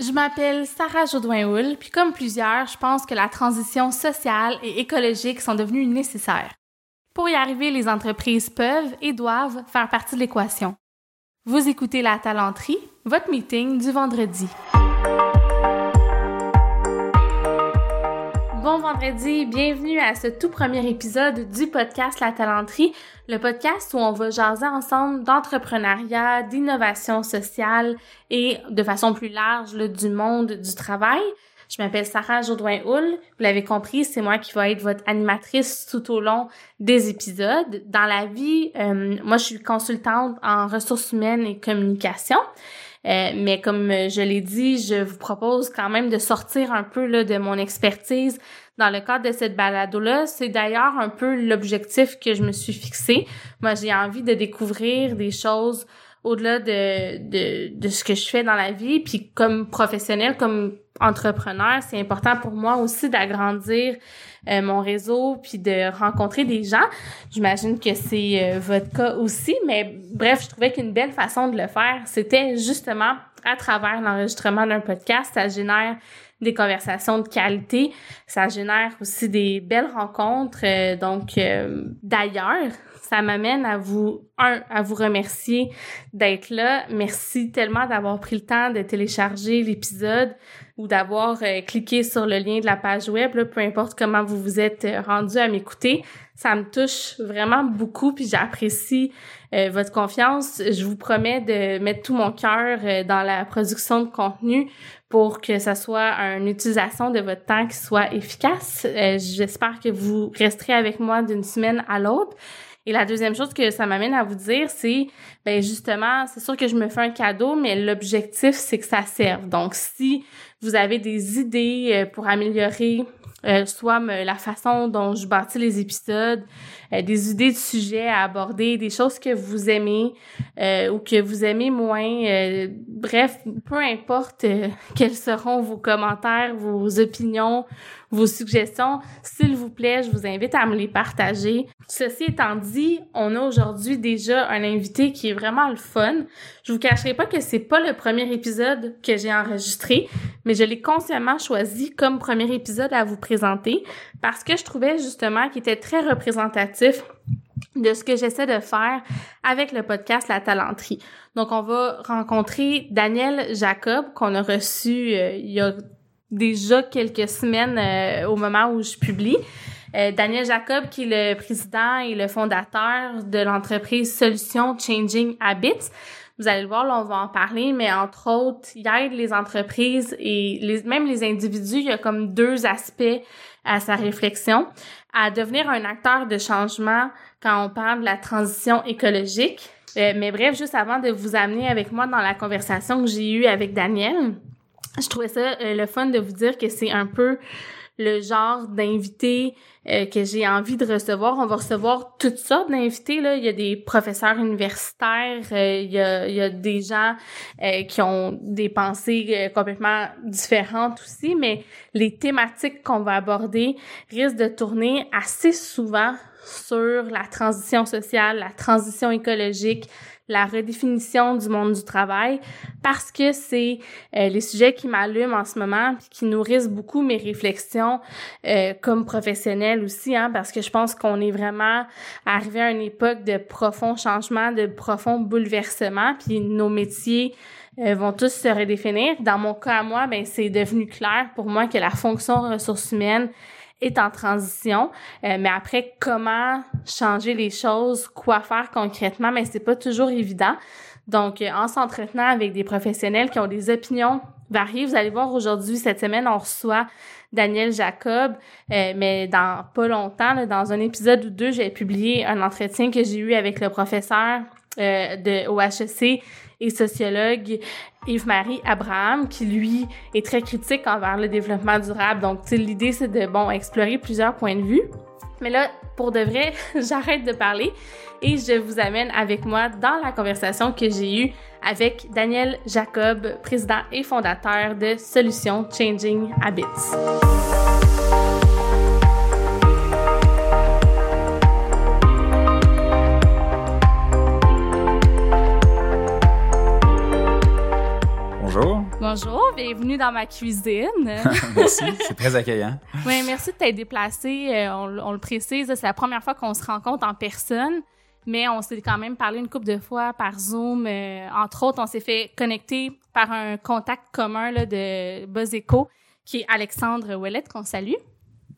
Je m'appelle Sarah Jodoin-Houl, puis comme plusieurs, je pense que la transition sociale et écologique sont devenues nécessaires. Pour y arriver, les entreprises peuvent et doivent faire partie de l'équation. Vous écoutez La Talenterie, votre meeting du vendredi. Bon vendredi, bienvenue à ce tout premier épisode du podcast La Talenterie, le podcast où on va jaser ensemble d'entrepreneuriat, d'innovation sociale et de façon plus large du monde du travail. Je m'appelle Sarah Jourdouin-Houl. Vous l'avez compris, c'est moi qui vais être votre animatrice tout au long des épisodes. Dans la vie, euh, moi, je suis consultante en ressources humaines et communication. Euh, mais comme je l'ai dit, je vous propose quand même de sortir un peu là, de mon expertise dans le cadre de cette balado-là. C'est d'ailleurs un peu l'objectif que je me suis fixé. Moi, j'ai envie de découvrir des choses au-delà de, de, de ce que je fais dans la vie. Puis comme professionnel, comme entrepreneur, c'est important pour moi aussi d'agrandir euh, mon réseau puis de rencontrer des gens. J'imagine que c'est euh, votre cas aussi, mais bref, je trouvais qu'une belle façon de le faire, c'était justement à travers l'enregistrement d'un podcast, ça génère des conversations de qualité, ça génère aussi des belles rencontres. Euh, donc d'ailleurs, ça m'amène à vous un à vous remercier d'être là. Merci tellement d'avoir pris le temps de télécharger l'épisode d'avoir euh, cliqué sur le lien de la page web, peu importe comment vous vous êtes euh, rendu à m'écouter. Ça me touche vraiment beaucoup, puis j'apprécie euh, votre confiance. Je vous promets de mettre tout mon cœur dans la production de contenu pour que ça soit une utilisation de votre temps qui soit efficace. J'espère que vous resterez avec moi d'une semaine à l'autre. Et la deuxième chose que ça m'amène à vous dire, c'est, ben justement, c'est sûr que je me fais un cadeau, mais l'objectif, c'est que ça serve. Donc, si vous avez des idées euh, pour améliorer euh, soit la façon dont je bâtis les épisodes, euh, des idées de sujets à aborder, des choses que vous aimez ou que vous aimez moins. bref, peu importe quels seront vos commentaires, vos opinions, vos suggestions, s'il vous plaît, je vous invite à me les partager. Ceci étant dit, on a aujourd'hui déjà un invité qui est vraiment le fun. Je vous cacherai pas que c'est pas le premier épisode que j'ai enregistré, mais je l'ai consciemment choisi comme premier épisode à vous présenter parce que je trouvais justement qu'il était très représentatif de ce que j'essaie de faire avec le podcast La Talenterie. Donc, on va rencontrer Daniel Jacob, qu'on a reçu euh, il y a déjà quelques semaines euh, au moment où je publie. Euh, Daniel Jacob, qui est le président et le fondateur de l'entreprise Solutions Changing Habits. Vous allez le voir, là, on va en parler, mais entre autres, il aide les entreprises et même les individus. Il y a comme deux aspects à sa réflexion, à devenir un acteur de changement quand on parle de la transition écologique. Euh, mais bref, juste avant de vous amener avec moi dans la conversation que j'ai eue avec Daniel, je trouvais ça euh, le fun de vous dire que c'est un peu le genre d'invité euh, que j'ai envie de recevoir. On va recevoir toutes sortes d'invités. Là. Il y a des professeurs universitaires, euh, il, y a, il y a des gens qui ont des pensées complètement différentes aussi, mais les thématiques qu'on va aborder risquent de tourner assez souvent sur la transition sociale, la transition écologique, la redéfinition du monde du travail parce que c'est euh, les sujets qui m'allument en ce moment puis qui nourrissent beaucoup mes réflexions euh, comme professionnelle aussi hein, parce que je pense qu'on est vraiment arrivé à une époque de profond changement, de profond bouleversement puis nos métiers euh, vont tous se redéfinir. Dans mon cas à moi, ben c'est devenu clair pour moi que la fonction ressources humaines est en transition. Euh, mais après, comment changer les choses, quoi faire concrètement, mais c'est pas toujours évident. Donc, euh, en s'entretenant avec des professionnels qui ont des opinions variées, vous allez voir aujourd'hui, cette semaine, on reçoit Daniel Jacob, euh, mais dans pas longtemps, dans un épisode ou deux, j'ai publié un entretien que j'ai eu avec le professeur de au HEC et sociologue Yves-Marie Abraham, qui lui est très critique envers le développement durable. Donc, l'idée, c'est de, bon, explorer plusieurs points de vue. Mais là, pour de vrai, j'arrête de parler et je vous amène avec moi dans la conversation que j'ai eue avec Daniel Jacob, président et fondateur de Solutions Changing Habits. Bonjour, bienvenue dans ma cuisine. merci, c'est très accueillant. Oui, merci de t'être déplacé. Euh, on, le précise, c'est la première fois qu'on se rencontre en personne, mais on s'est quand même parlé une couple de fois par Zoom. Euh, entre autres, on s'est fait connecter par un contact commun là, de Buzz qui est Alexandre Ouellette, qu'on salue.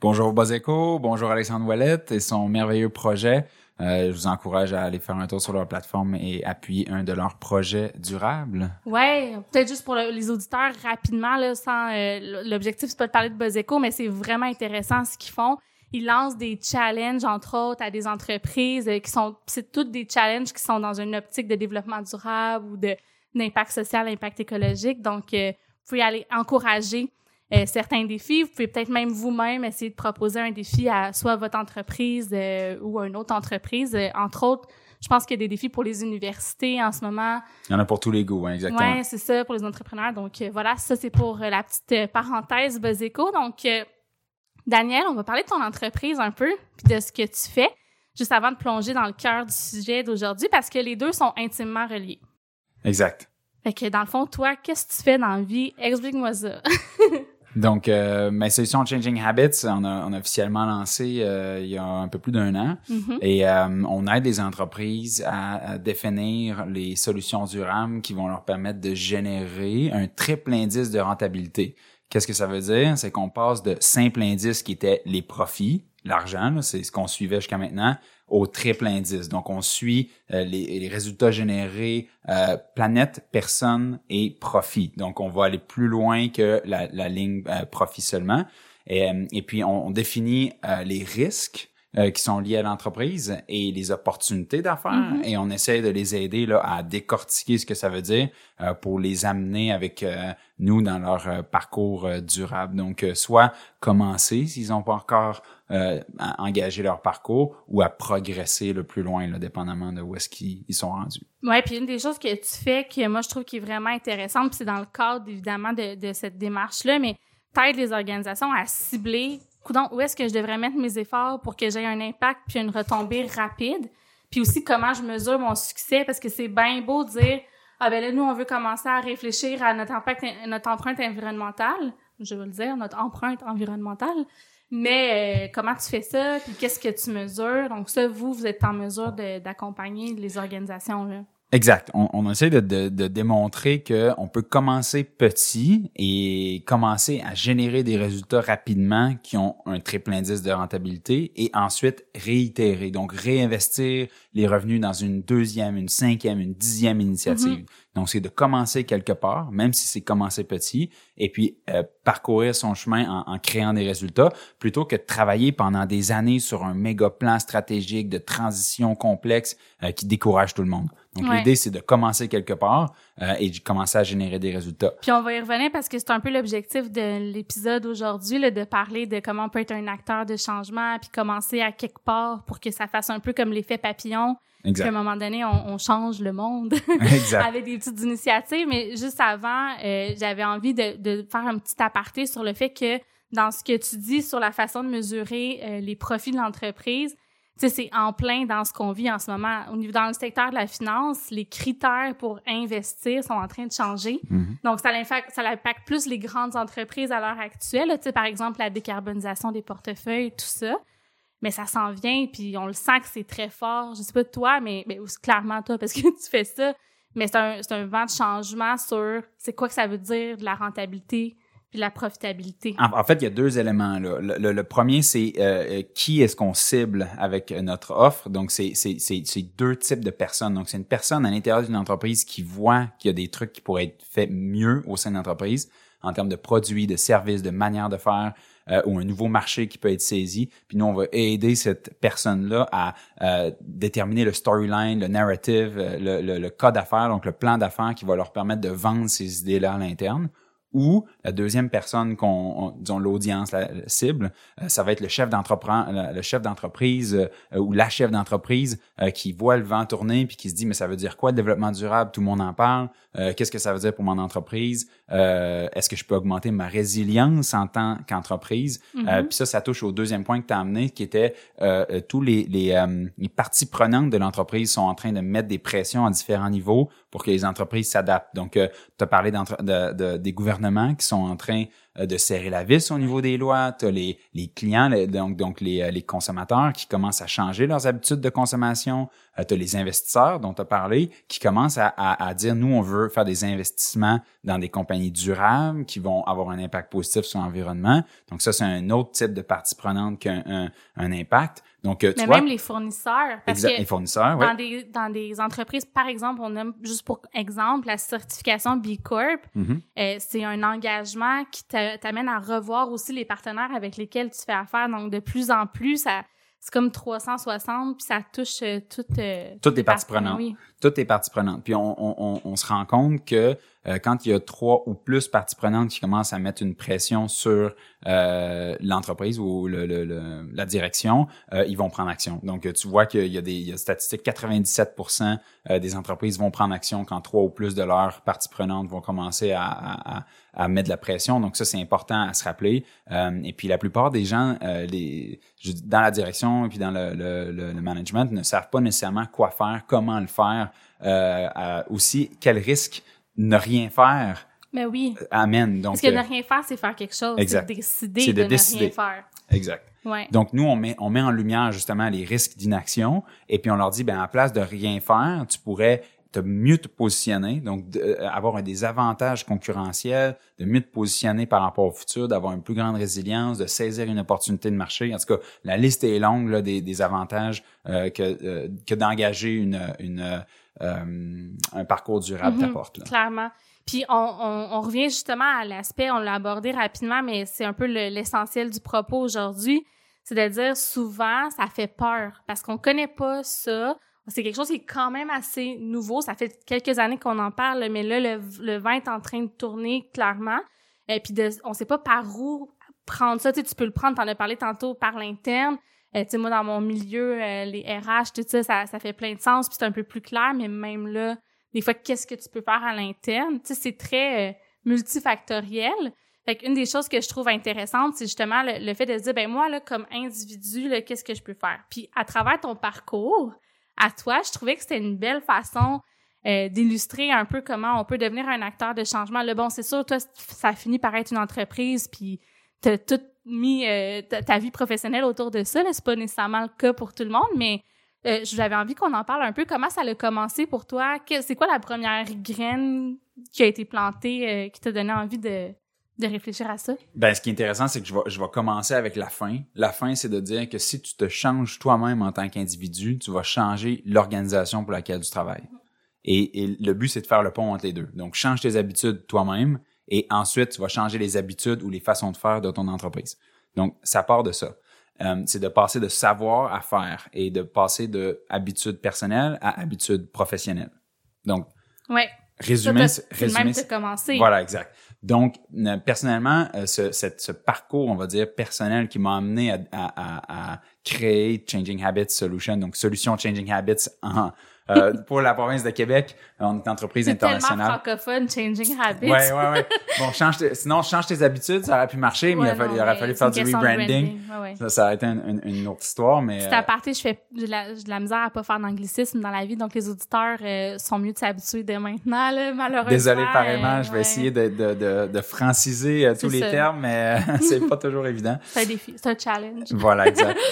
Bonjour Buzz bonjour Alexandre Ouellette et son merveilleux projet je vous encourage à aller faire un tour sur leur plateforme et appuyer un de leurs projets durables. Ouais, peut-être juste pour les auditeurs rapidement là, sans euh, l'objectif c'est pas de parler de Buzzeco, mais c'est vraiment intéressant ce qu'ils font. Ils lancent des challenges entre autres à des entreprises euh, qui sont c'est toutes des challenges qui sont dans une optique de développement durable ou de d'impact social, impact écologique. Donc vous pouvez aller encourager euh, certains défis. Vous pouvez peut-être même vous-même essayer de proposer un défi à soit votre entreprise euh, ou à une autre entreprise. Euh, entre autres, je pense qu'il y a des défis pour les universités en ce moment. Il y en a pour tous les goûts, hein, exactement. Oui, c'est ça, pour les entrepreneurs. Donc voilà, ça c'est pour la petite parenthèse Buzzéco. Donc, Daniel, on va parler de ton entreprise un peu, puis de ce que tu fais, juste avant de plonger dans le cœur du sujet d'aujourd'hui, parce que les deux sont intimement reliés. Exact. Fait que dans le fond, toi, qu'est-ce que tu fais dans la vie? Explique-moi ça. Donc, euh, ma solution Changing Habits, on a, on a officiellement lancé euh, il y a un peu plus d'un an. Mm-hmm. Et euh, on aide les entreprises à, définir les solutions durables qui vont leur permettre de générer un triple indice de rentabilité. Qu'est-ce que ça veut dire? C'est qu'on passe de simple indice qui était les profits, l'argent, c'est ce qu'on suivait jusqu'à maintenant, au triple indice. Donc, on suit euh, les, résultats générés, euh, planète, personne et profit. Donc, on va aller plus loin que la, ligne euh, profit seulement. Et, et puis, on, définit les risques qui sont liés à l'entreprise et les opportunités d'affaires mm-hmm. et on essaie de les aider là, à décortiquer ce que ça veut dire pour les amener avec nous dans leur parcours durable. Donc, soit commencer s'ils n'ont pas encore euh, engager leur parcours ou à progresser le plus loin, là, dépendamment de où est-ce qu'ils sont rendus. Ouais, puis une des choses que tu fais que moi je trouve qui est vraiment intéressante, c'est dans le cadre évidemment de, de cette démarche-là, mais t'aides les organisations à cibler où est-ce que je devrais mettre mes efforts pour que j'aie un impact puis une retombée rapide, puis aussi comment je mesure mon succès? Parce que c'est bien beau de dire ah ben là nous on veut commencer à réfléchir à notre empreinte environnementale, je veux le dire notre empreinte environnementale, mais euh, comment tu fais ça? Puis qu'est-ce que tu mesures? Donc ça, vous, vous êtes en mesure d'accompagner les organisations. Là. Exact. On, on essaie de, de, de démontrer qu'on peut commencer petit et commencer à générer des résultats rapidement qui ont un triple indice de rentabilité et ensuite réitérer, donc réinvestir les revenus dans une deuxième, une cinquième, une dixième initiative. Mm-hmm. Donc, c'est de commencer quelque part, même si c'est commencer petit, et puis euh, parcourir son chemin en, en, créant des résultats, plutôt que de travailler pendant des années sur un méga plan stratégique de transition complexe euh, qui décourage tout le monde. Donc, l'idée, c'est de commencer quelque part euh, et de commencer à générer des résultats. Puis, on va y revenir parce que c'est un peu l'objectif de l'épisode aujourd'hui, de parler de comment on peut être un acteur de changement, puis commencer à quelque part pour que ça fasse un peu comme l'effet papillon. Exact. Puis, à un moment donné, on, on change le monde avec des petites initiatives. Mais juste avant, euh, j'avais envie de, de faire un petit aparté sur le fait que dans ce que tu dis sur la façon de mesurer euh, les profits de l'entreprise, c'est en plein dans ce qu'on vit en ce moment. Au niveau dans le secteur de la finance, les critères pour investir sont en train de changer. Mm-hmm. Donc, ça impacte, ça impacte plus les grandes entreprises à l'heure actuelle. Par exemple, la décarbonisation des portefeuilles, tout ça. Mais ça s'en vient, puis on le sent que c'est très fort. Je sais pas toi, mais, clairement toi, parce que tu fais ça. Mais c'est un, un vent de changement sur c'est quoi que ça veut dire de la rentabilité puis la profitabilité. En, fait, il y a deux éléments là. Le, premier, c'est euh, euh, qui est-ce qu'on cible avec notre offre? Donc, c'est c'est deux types de personnes. Donc, c'est une personne à l'intérieur d'une entreprise qui voit qu'il y a des trucs qui pourraient être faits mieux au sein de l'entreprise en termes de produits, de services, de manière de faire. Euh, ou un nouveau marché qui peut être saisi. Puis nous, on va aider cette personne-là à déterminer le storyline, le narrative, le, le, le cas d'affaires, donc le plan d'affaires qui va leur permettre de vendre ces idées-là à l'interne ou la deuxième personne qu'on, disons l'audience, la, cible, euh, ça va être le chef d'entreprise, le chef d'entreprise euh, ou la chef d'entreprise euh, qui voit le vent tourner puis qui se dit mais ça veut dire quoi le développement durable? Tout le monde en parle. Qu'est-ce que ça veut dire pour mon entreprise? Est-ce que je peux augmenter ma résilience en tant qu'entreprise? Mm-hmm. Puis ça, ça touche au deuxième point que tu as amené, qui était tous les, les, les parties prenantes de l'entreprise sont en train de mettre des pressions à différents niveaux pour que les entreprises s'adaptent. Donc, euh, tu as parlé de, de, des gouvernements qui sont en train euh, de serrer la vis au niveau des lois. Tu les, les clients, donc, donc les, euh, les consommateurs qui commencent à changer leurs habitudes de consommation. Euh, les investisseurs dont tu as parlé qui commencent à, à, à, dire, nous, on veut faire des investissements dans des compagnies durables qui vont avoir un impact positif sur l'environnement. Donc, ça, c'est un autre type de partie prenante qu'un un, un impact. Donc, euh, tu Mais vois, même les fournisseurs. Parce exact, que les fournisseurs, dans, ouais. des, dans des entreprises, par exemple, on a, juste pour exemple, la certification B Corp, Mhm. euh, c'est un engagement qui t'a- t'amène à revoir aussi les partenaires avec lesquels tu fais affaire. Donc, de plus en plus, ça, c'est comme 360, puis ça touche euh, toutes, euh, Toutes les parties prenantes. Oui. toutes les parties prenantes. Puis on, on, on, on se rend compte que euh, quand il y a trois ou plus parties prenantes qui commencent à mettre une pression sur l'entreprise ou le, le, le- la direction, ils vont prendre action. Donc tu vois qu'il y a des il y a statistiques 97% euh, des entreprises vont prendre action quand trois ou plus de leurs parties prenantes vont commencer à, à, à, à mettre de la pression. Donc ça c'est important à se rappeler. Euh, et puis la plupart des gens euh, les dans la direction et puis dans le, le, le, le management ne savent pas nécessairement quoi faire, comment le faire, euh, aussi quel risque ne rien faire Mais oui. amène. Donc, Parce que ne rien faire, c'est faire quelque chose. exact. C'est décider de de, décider. ne rien faire. exact. Ouais. Donc, nous, on met, on met en lumière justement les risques d'inaction et puis on leur dit, ben, à place de rien faire, tu pourrais te mieux te positionner, donc de- euh, des avantages concurrentiels, de mieux te positionner par rapport au futur, d'avoir une plus grande résilience, de saisir une opportunité de marché. En tout cas, la liste est longue là, des, des avantages euh, que, euh, que d'engager une, une, euh, un parcours durable t'apporte. là. Clairement. Puis on, on, on revient justement à l'aspect, on l'a abordé rapidement, mais c'est un peu le- l'essentiel du propos aujourd'hui. C'est de dire souvent, ça fait peur parce qu'on connaît pas ça. C'est quelque chose qui est quand même assez nouveau. Ça fait quelques années qu'on en parle, mais là, le, le vent est en train de tourner clairement. Et puis, de, on sait pas par où prendre ça. Tu, sais, tu peux le prendre, t'en as parlé tantôt, par l'interne. Euh, tu sais, moi, dans mon milieu, euh, les RH, tout ça, ça, ça fait plein de sens, puis c'est un peu plus clair, mais même là, des fois, qu'est-ce que tu peux faire à l'interne? Tu sais, c'est très euh, multifactoriel. Fait qu'une des choses que je trouve intéressante, c'est justement le, le fait de se dire, ben moi, là, comme individu, qu'est-ce que je peux faire? Puis à travers ton parcours, à toi, je trouvais que c'était une belle façon euh, d'illustrer un peu comment on peut devenir un acteur de changement. Le bon, c'est sûr, toi, ça a fini par être une entreprise, puis t'as tout mis euh, ta, vie professionnelle autour de ça. Là, c'est pas nécessairement le cas pour tout le monde, mais euh, j'avais envie qu'on en parle un peu. Comment ça a commencé pour toi? C'est quoi la première graine qui a été plantée, euh, qui t'a donné envie de, de réfléchir à ça? Ben, ce qui est intéressant, c'est que je vais, je vais commencer avec la fin. La fin, c'est de dire que si tu te changes toi-même en tant qu'individu, tu vas changer l'organisation pour laquelle tu travailles. Et, et le but, c'est de faire le pont entre les deux. Donc, change tes habitudes toi-même et ensuite, tu vas changer les habitudes ou les façons de faire de ton entreprise. Donc, ça part de ça. Euh, c'est de passer de savoir à faire et de passer de habitudes personnelles à habitudes professionnelles. Donc, Ouais. résumer, c'est le même que t'as commencé. voilà, exact. Donc, personnellement, euh, ce, ce parcours, on va dire, personnel qui m'a amené à, à, à, à créer Changing Habits Solution, donc solution Changing Habits en, euh, pour la province de Québec. On est une entreprise C'est tellement francophone, Changing Habits. Ouais, ouais, ouais. Bon, change tes- sinon, change tes habitudes, ça aurait pu marcher, mais il, fallu, aurait fallu c'est faire du rebranding. Ouais, ouais. Ça, ça aurait été une, une- une autre histoire, mais... Petit euh, aparté, je fais j'ai de la, misère à pas faire d'anglicisme dans la vie, donc les auditeurs euh, sont mieux de s'habituer dès maintenant, là, malheureusement. Désolé pareillement, euh, je vais essayer de, de, de, de franciser euh, tous C'est les ça. termes, mais euh, c'est pas toujours évident. C'est un défi, c'est un challenge. Voilà, exact.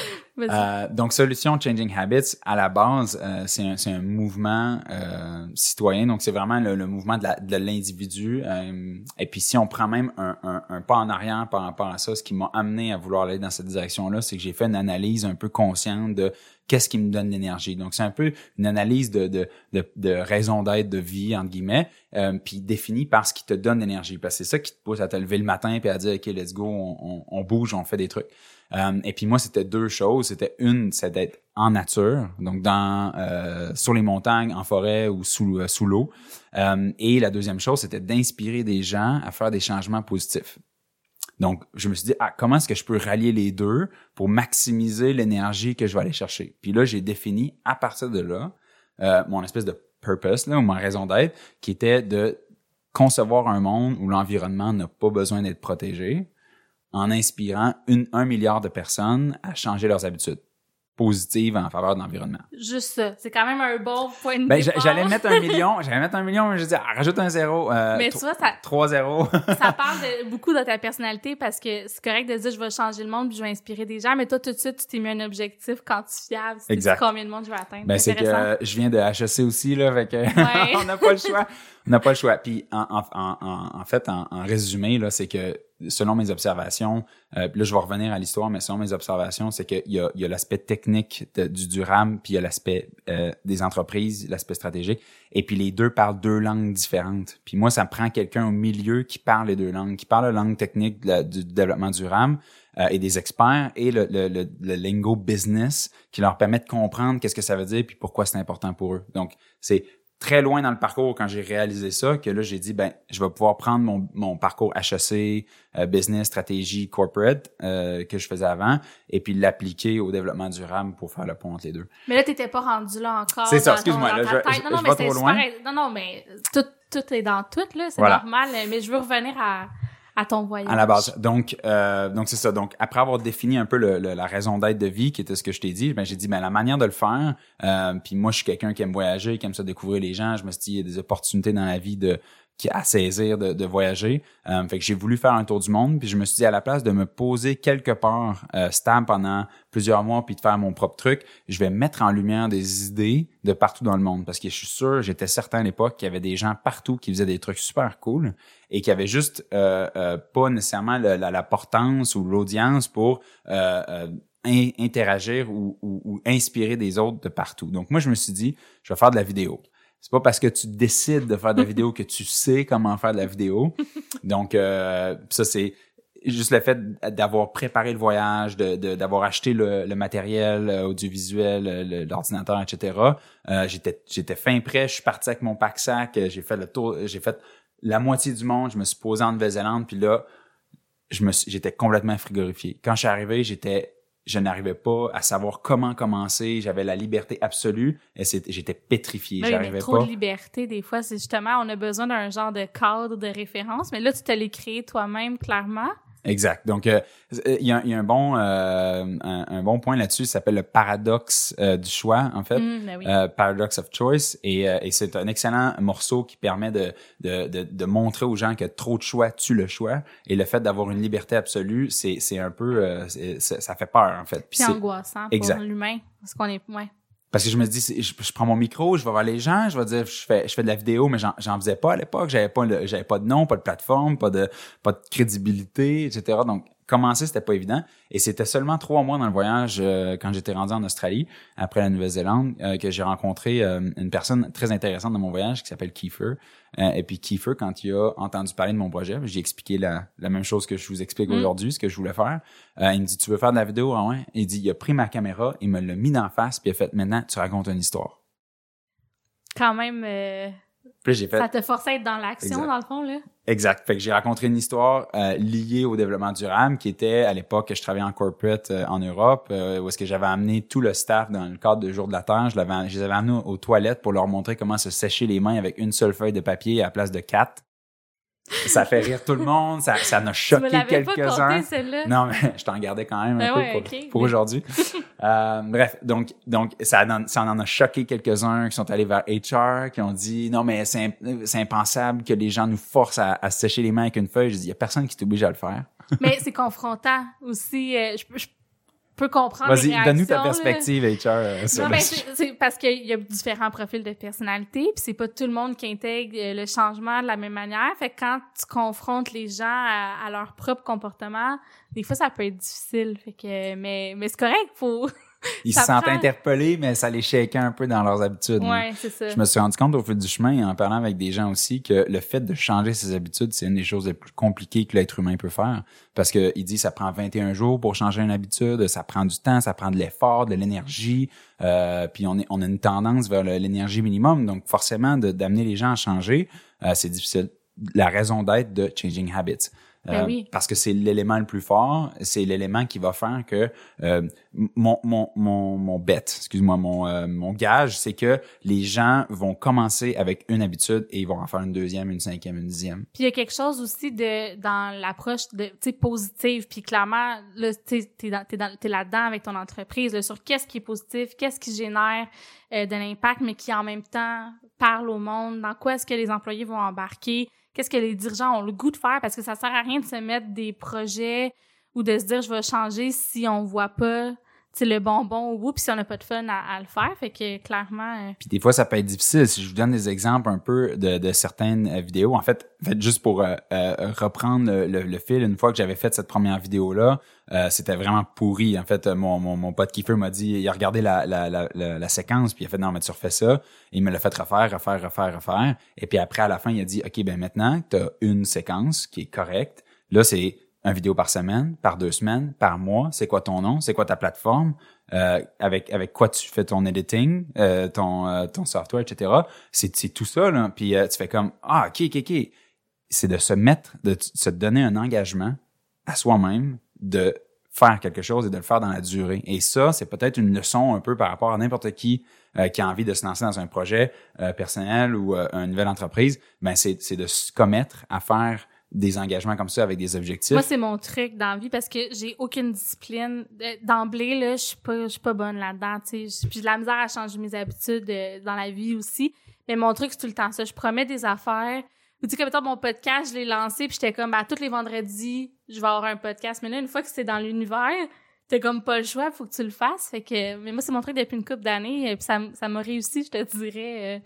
Euh, donc, Solution Changing Habits, à la base, euh, c'est un, c'est un mouvement euh, Donc, c'est vraiment le, le mouvement de l'individu. Euh, et puis, si on prend même un, un, un pas en arrière par rapport à ça, ce qui m'a amené à vouloir aller dans cette direction-là, c'est que j'ai fait une analyse un peu consciente de qu'est-ce qui me donne l'énergie. Donc, c'est un peu une analyse de, de, de, raison d'être, de vie, entre guillemets, euh, puis définie par ce qui te donne l'énergie. Parce que c'est ça qui te pousse à te lever le matin et à dire, OK, let's go, on, on bouge, on fait des trucs. Euh, et puis moi, c'était deux choses. C'était une, c'est d'être en nature, donc dans euh, sur les montagnes, en forêt ou sous euh, sous l'eau. Euh, et la deuxième chose, c'était d'inspirer des gens à faire des changements positifs. Donc, je me suis dit, ah, comment est-ce que je peux rallier les deux pour maximiser l'énergie que je vais aller chercher? Puis là, j'ai défini à partir de là mon espèce de purpose, là, ou ma raison d'être, qui était de concevoir un monde où l'environnement n'a pas besoin d'être protégé en inspirant une, un milliard de personnes à changer leurs habitudes positive en faveur de l'environnement. Juste ça. C'est quand même un bon point de Ben, départ. j'allais mettre un million, j'allais mettre un million, mais je dis, ah, rajoute un zéro. Euh, Mais tu vois, ça, Trois zéros. ça parle de, beaucoup de ta personnalité parce que c'est correct de dire je vais changer le monde puis je vais inspirer des gens, mais toi, tout de suite, tu t'es mis un objectif quantifiable. Tu Exact. combien de monde je vais atteindre. Ben, c'est que euh, je viens de HEC aussi, là, fait que Ouais. on n'a pas le choix. On n'a pas le choix. Puis, en, en, en, en- en fait, en, en résumé, là, c'est que selon mes observations, euh, là, je vais revenir à l'histoire, mais selon mes observations, c'est qu'il y a, il y a l'aspect technique du durable, puis il y a l'aspect euh, des entreprises, l'aspect stratégique, et puis les deux parlent deux langues différentes. Puis moi, ça me prend quelqu'un au milieu qui parle les deux langues, qui parle la langue technique du développement durable, euh, et des experts et le lingo business qui leur permet de comprendre qu'est-ce que ça veut dire puis pourquoi c'est important pour eux. Donc, c'est très loin dans le parcours quand j'ai réalisé ça que là, j'ai dit, ben, je vais pouvoir prendre mon, mon parcours HEC, euh, business, stratégie, corporate euh, que je faisais avant et puis l'appliquer au développement durable pour faire le pont entre les deux. Mais là, t'étais pas rendu là encore. C'est ça, excuse-moi, là, je- Non, non, je mais vais c'est trop super- loin. Non, non, mais tout, tout est dans tout, là. C'est Voilà. normal. Mais je veux revenir à, à ton voyage. À la base. Donc, euh, donc c'est ça. Donc, après avoir défini un peu la raison d'être de vie, qui était ce que je t'ai dit, ben j'ai dit, ben la manière de le faire. euh, puis moi, je suis quelqu'un qui aime voyager, qui aime ça découvrir les gens. Je me suis dit, il y a des opportunités dans la vie de à saisir de, de voyager. Euh, fait que j'ai voulu faire un tour du monde, puis je me suis dit à la place de me poser quelque part euh, stable pendant plusieurs mois puis de faire mon propre truc, je vais mettre en lumière des idées de partout dans le monde parce que je suis sûr, j'étais certain à l'époque qu'il y avait des gens partout qui faisaient des trucs super cool et qui avaient juste euh, euh, pas nécessairement le- la, la portance ou l'audience pour euh, euh, in- interagir ou, ou- ou inspirer des autres de partout. Donc moi je me suis dit, je vais faire de la vidéo. C'est pas parce que tu décides de faire de la vidéo que tu sais comment faire de la vidéo. Donc euh, ça c'est juste le fait d'avoir préparé le voyage, de de- d'avoir acheté le, le matériel euh, audiovisuel, euh, l'ordinateur, etc. Euh, j'étais j'étais fin prêt. Je suis parti avec mon pack sac. euh, J'ai fait le tour. J'ai fait la moitié du monde. Je me suis posé en Nouvelle-Zélande. Puis là, je me suis- j'étais complètement frigorifié. Quand je suis arrivé, j'étais je n'arrivais pas à savoir comment commencer. J'avais la liberté absolue et j'étais pétrifié. Ben J'arrivais trop pas. de liberté, des fois, c'est justement, on a besoin d'un genre de cadre de référence, mais là, tu te l'es créé toi-même, clairement. Exact. Donc, euh, il y, a, y a un bon euh, un, un bon point là-dessus. Ça s'appelle le paradoxe euh, du choix, en fait. Hum, ben oui. Euh, Paradox of Choice et, euh, et c'est un excellent morceau qui permet de, de, de, de montrer aux gens que trop de choix tue le choix et le fait d'avoir une liberté absolue c'est c'est un peu euh, ça fait peur en fait Puis c'est c'est- angoissant exact. pour l'humain, parce qu'on est, ouais. Parce que je me dis je, je prends mon micro je vais voir les gens je vais dire je fais je fais de la vidéo mais j'en faisais pas à l'époque. J'avais pas j'avais pas de nom pas de plateforme pas de pas de crédibilité etc donc commencer c'était pas évident. Et c'était seulement trois mois dans le voyage euh, quand j'étais rendu en Australie après la Nouvelle-Zélande euh, que j'ai rencontré euh, une personne très intéressante dans mon voyage qui s'appelle Kiefer. Et puis Kiefer quand il a entendu parler de mon projet j'ai expliqué la, la même chose que je vous explique Mm. aujourd'hui ce que je voulais faire. Il me dit tu veux faire de la vidéo ah ouais. Il dit il a pris ma caméra il me l'a mis d'en face puis il a fait maintenant tu racontes une histoire Quand même, puis là, j'ai fait ça te force à être dans l'action, dans le fond, là? Exact. Fait que j'ai raconté une histoire euh, liée au développement durable qui était à l'époque que je travaillais en corporate euh, en Europe, euh, où est-ce que j'avais amené tout le staff dans le cadre de Jour de la Terre. Je, l'avais, je les avais amenés aux toilettes pour leur montrer comment se sécher les mains avec une seule feuille de papier à la place de quatre. Ça fait rire tout le monde, ça, ça en a choqué quelques-uns. Non, mais je t'en gardais quand même un Ben peu pour, aujourd'hui. Euh, bref, donc, donc ça, en- ça en a choqué quelques-uns qui sont allés vers HR, qui ont dit non, mais c'est imp- c'est impensable que les gens nous forcent à, à sécher les mains avec une feuille. Je dis, il y a personne qui t'oblige à le faire. Mais c'est confrontant aussi. euh, je, je peux comprendre. Vas-y, donne-nous ta perspective, HR, euh, sur Non, c'est c'est parce qu'il y a différents profils de personnalité, puis c'est pas tout le monde qui intègre euh, le changement de la même manière. Fait que quand tu confrontes les gens à, à leur propre comportement, des fois ça peut être difficile. Fait que mais mais c'est correct, faut Ils ça se sentent prend- interpellés, mais ça les shakeait un peu dans leurs habitudes. hein. ouais, c'est ça. Je me suis rendu compte au fil du chemin en parlant avec des gens aussi que le fait de changer ses habitudes, c'est une des choses les plus compliquées que l'être humain peut faire. Parce que il dit ça prend 21 jours pour changer une habitude, ça prend du temps, ça prend de l'effort, de l'énergie, euh, puis on, est, on a une tendance vers l'énergie minimum. Donc forcément, d'amener les gens à changer, euh, c'est difficile. La raison d'être de Changing Habits. Ben euh, parce que c'est l'élément le plus fort, c'est l'élément qui va faire que euh, mon mon mon mon bet, excuse-moi, mon euh, mon gage, c'est que les gens vont commencer avec une habitude et ils vont en faire une deuxième, une cinquième, une dixième. Puis il y a quelque chose aussi de dans l'approche de tu sais positive, puis clairement là tu t'es dans t'es dans t'es là-dedans avec ton entreprise là, sur qu'est-ce qui est positif, qu'est-ce qui génère de l'impact, mais qui en même temps parle au monde, dans quoi est-ce que les employés vont embarquer qu'est-ce que les dirigeants ont le goût de faire? Parce que ça sert à rien de se mettre des projets ou de se dire je vais changer si on voit pas c'est le bonbon ou puis si on n'a pas de fun à, le faire. Fait que clairement euh, puis des fois ça peut être difficile. Si je vous donne des exemples un peu de, de certaines euh, vidéos en fait, fait juste pour euh, reprendre le, le, fil. Une fois que j'avais fait cette première vidéo là c'était vraiment pourri. En fait mon, mon, mon pote Kiefer m'a dit il a regardé la, la, la, la, séquence puis il a fait non mais tu refais ça. Il me l'a fait refaire refaire refaire refaire. Et puis après à la fin il a dit ok ben maintenant tu as une séquence qui est correcte. Là c'est un vidéo par semaine, par deux semaines, par mois, c'est quoi ton nom, c'est quoi ta plateforme, euh, avec avec quoi tu fais ton editing, euh, ton euh, ton software, etc. C'est c'est tout ça là. Puis tu fais comme ah ok ok ok. C'est de se mettre, de se donner un engagement à soi-même, de faire quelque chose et de le faire dans la durée. Et ça, c'est peut-être une leçon un peu par rapport à n'importe qui qui a envie de se lancer dans un projet personnel ou une nouvelle entreprise. Ben c'est c'est de se commettre à faire des engagements comme ça avec des objectifs. Moi, c'est mon truc dans la vie parce que j'ai aucune discipline. D'emblée, là, je suis pas, je suis pas bonne là-dedans, tu sais. J'ai de la misère à changer mes habitudes euh, dans la vie aussi. Mais mon truc, c'est tout le temps ça. Je promets des affaires. Ou tu sais, comme mon podcast, je l'ai lancé puis j'étais comme, bah, tous les vendredis, je vais avoir un podcast. Mais là, une fois que c'est dans l'univers, t'as comme pas le choix, faut que tu le fasses. Fait que, mais moi, c'est mon truc depuis une couple d'années. Puis ça, ça m'a réussi, je te dirais. Euh.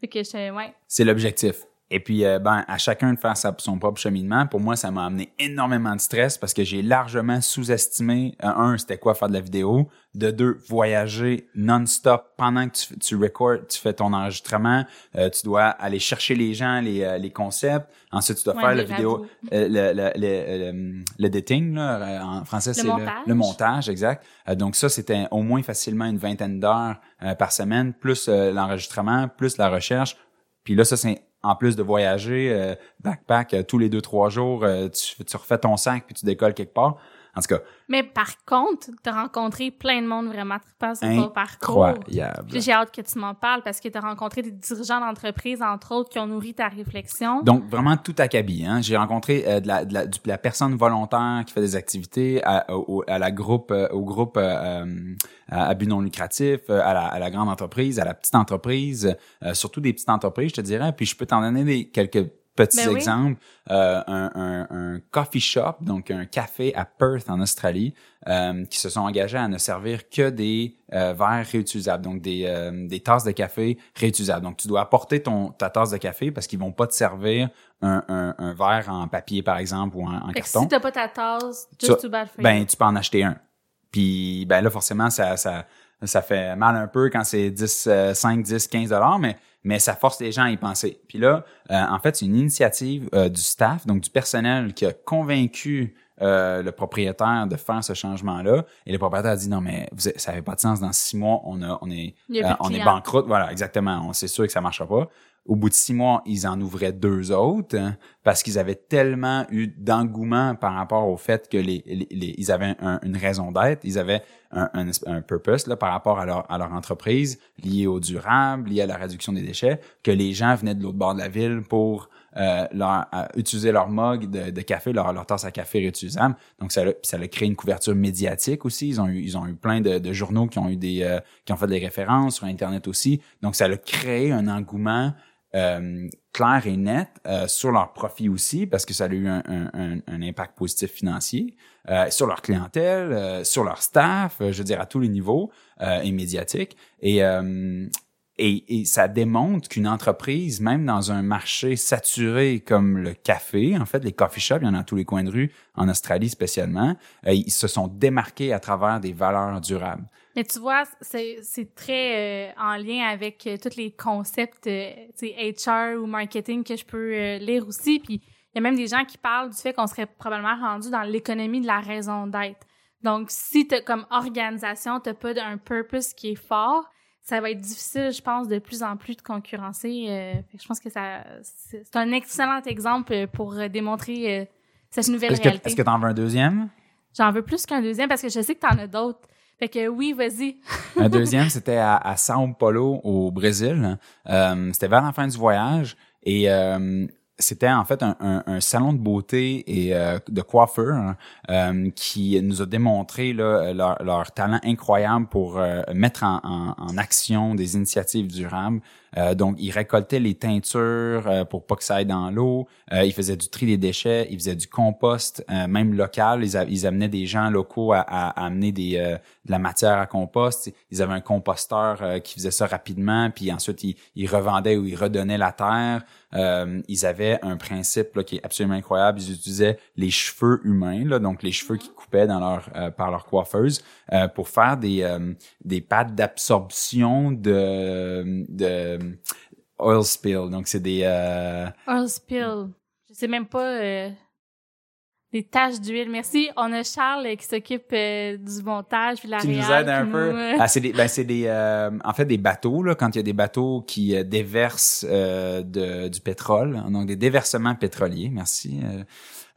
fait que je, ouais. C'est l'objectif. Et puis, euh, ben, à chacun de faire son propre cheminement. Pour moi, ça m'a amené énormément de stress parce que j'ai largement sous-estimé, euh, un, c'était quoi faire de la vidéo, de deux, voyager non-stop pendant que tu, tu recordes, tu fais ton enregistrement, euh, tu dois aller chercher les gens, les, les concepts, ensuite tu dois faire la vidéo, le, le, le, l'editing, là, en français c'est le, le, montage, exact. donc ça, c'était au moins facilement une vingtaine d'heures par semaine, plus l'enregistrement, plus la recherche. Puis là, ça, c'est en plus de voyager, euh, backpack, euh, tous les deux, trois jours, euh, tu, tu refais ton sac puis tu décolles quelque part. En tout cas. Mais par contre, tu as rencontré plein de monde vraiment trippant sur ton parcours. Incroyable. J'ai hâte que tu m'en parles parce que tu as rencontré des dirigeants d'entreprise, entre autres, qui ont nourri ta réflexion. Donc, vraiment tout acabit. Hein? J'ai rencontré euh, de, la, de, la, de, la, personne volontaire qui fait des activités à, à la groupe, euh, au groupe euh, à but non lucratif, à la, à la grande entreprise, à la petite entreprise, surtout des petites entreprises, je te dirais. Puis je peux t'en donner des, quelques Petit ben exemple, euh, un, un, un, coffee shop, donc un café à Perth en Australie, euh, qui se sont engagés à ne servir que des euh, verres réutilisables, donc des, euh, des tasses de café réutilisables. Donc tu dois apporter ton ta tasse de café parce qu'ils vont pas te servir un, un, un verre en papier par exemple ou en, en carton. si t'as pas ta tasse, just too bad for Ben tu peux en acheter un. Puis ben là forcément ça ça ça fait mal un peu quand c'est 10 5 10 15 dollars mais mais ça force les gens à y penser. Puis là, euh, en fait, c'est une initiative euh, du staff, donc du personnel, qui a convaincu euh, le propriétaire de faire ce changement-là. Et le propriétaire a dit non, mais vous, ça n'avait pas de sens. Dans six mois, on a, on est, on est banqueroute. Voilà, exactement. On c'est sûr que ça marchera pas. Au bout de six mois, ils en ouvraient deux autres hein, parce qu'ils avaient tellement eu d'engouement par rapport au fait que les, les, ils avaient une raison d'être, ils avaient un, un, un, purpose là, par rapport à leur, à leur entreprise lié au durable, lié à la réduction des déchets, que les gens venaient de l'autre bord de la ville pour euh, leur, utiliser leur mug de, de, café, leur, leur tasse à café réutilisable. Donc ça, ça a créé une couverture médiatique aussi. Ils ont eu, ils ont eu plein de, de journaux qui ont eu des, euh, qui ont fait des références sur Internet aussi. Donc ça a créé un engouement euh, clair et net euh, sur leur profit aussi, parce que ça a eu un, un, un impact positif financier, euh, sur leur clientèle, euh, sur leur staff, je veux dire à tous les niveaux et médiatiques. Et, et, et, ça démontre qu'une entreprise, même dans un marché saturé comme le café, en fait, les coffee shops, il y en a dans tous les coins de rue, en Australie spécialement, ils se sont démarqués à travers des valeurs durables. Mais tu vois, c'est très euh, en lien avec euh, tous les concepts euh, HR ou marketing que je peux euh, lire aussi. Puis il y a même des gens qui parlent du fait qu'on serait probablement rendu dans l'économie de la raison d'être. Donc, si tu comme organisation, tu pas un purpose qui est fort, ça va être difficile, je pense, de plus en plus de concurrencer. je pense que ça c'est un excellent exemple pour démontrer cette nouvelle réalité. Est-ce que t'en veux un deuxième? J'en veux plus qu'un deuxième parce que je sais que t'en as d'autres. Fait que oui, vas-y. un deuxième, c'était à, à São Paulo, au Brésil. Euh, c'était vers la fin du voyage. Et euh, c'était en fait un, salon de beauté et euh, de coiffeur qui nous a démontré leur, talent incroyable pour euh, mettre en, action des initiatives durables. Euh, donc, ils récoltaient les teintures pour pas que ça aille dans l'eau. ils faisaient du tri des déchets. Ils faisaient du compost, même local. Ils, ils, amenaient des gens locaux à, à, à amener des, de la matière à compost. Ils avaient un composteur qui faisait ça rapidement. Puis ensuite, ils, ils revendaient ou ils redonnaient la terre. Euh, ils avaient un principe là, qui est absolument incroyable. Ils utilisaient les cheveux humains, là, donc les cheveux qui coupaient dans leur, euh, par leur coiffeuse, euh, pour faire des, euh, des pattes d'absorption de, de oil spill. Donc c'est des... Oil spill. Je sais même pas des taches d'huile. Merci. On a Charles qui s'occupe euh, du montage puis la Qui nous aide un peu. Ah, c'est des, ben, c'est des, euh, en fait, des bateaux, là, quand il y a des bateaux qui euh, déversent de, du pétrole, donc des déversements pétroliers. Merci.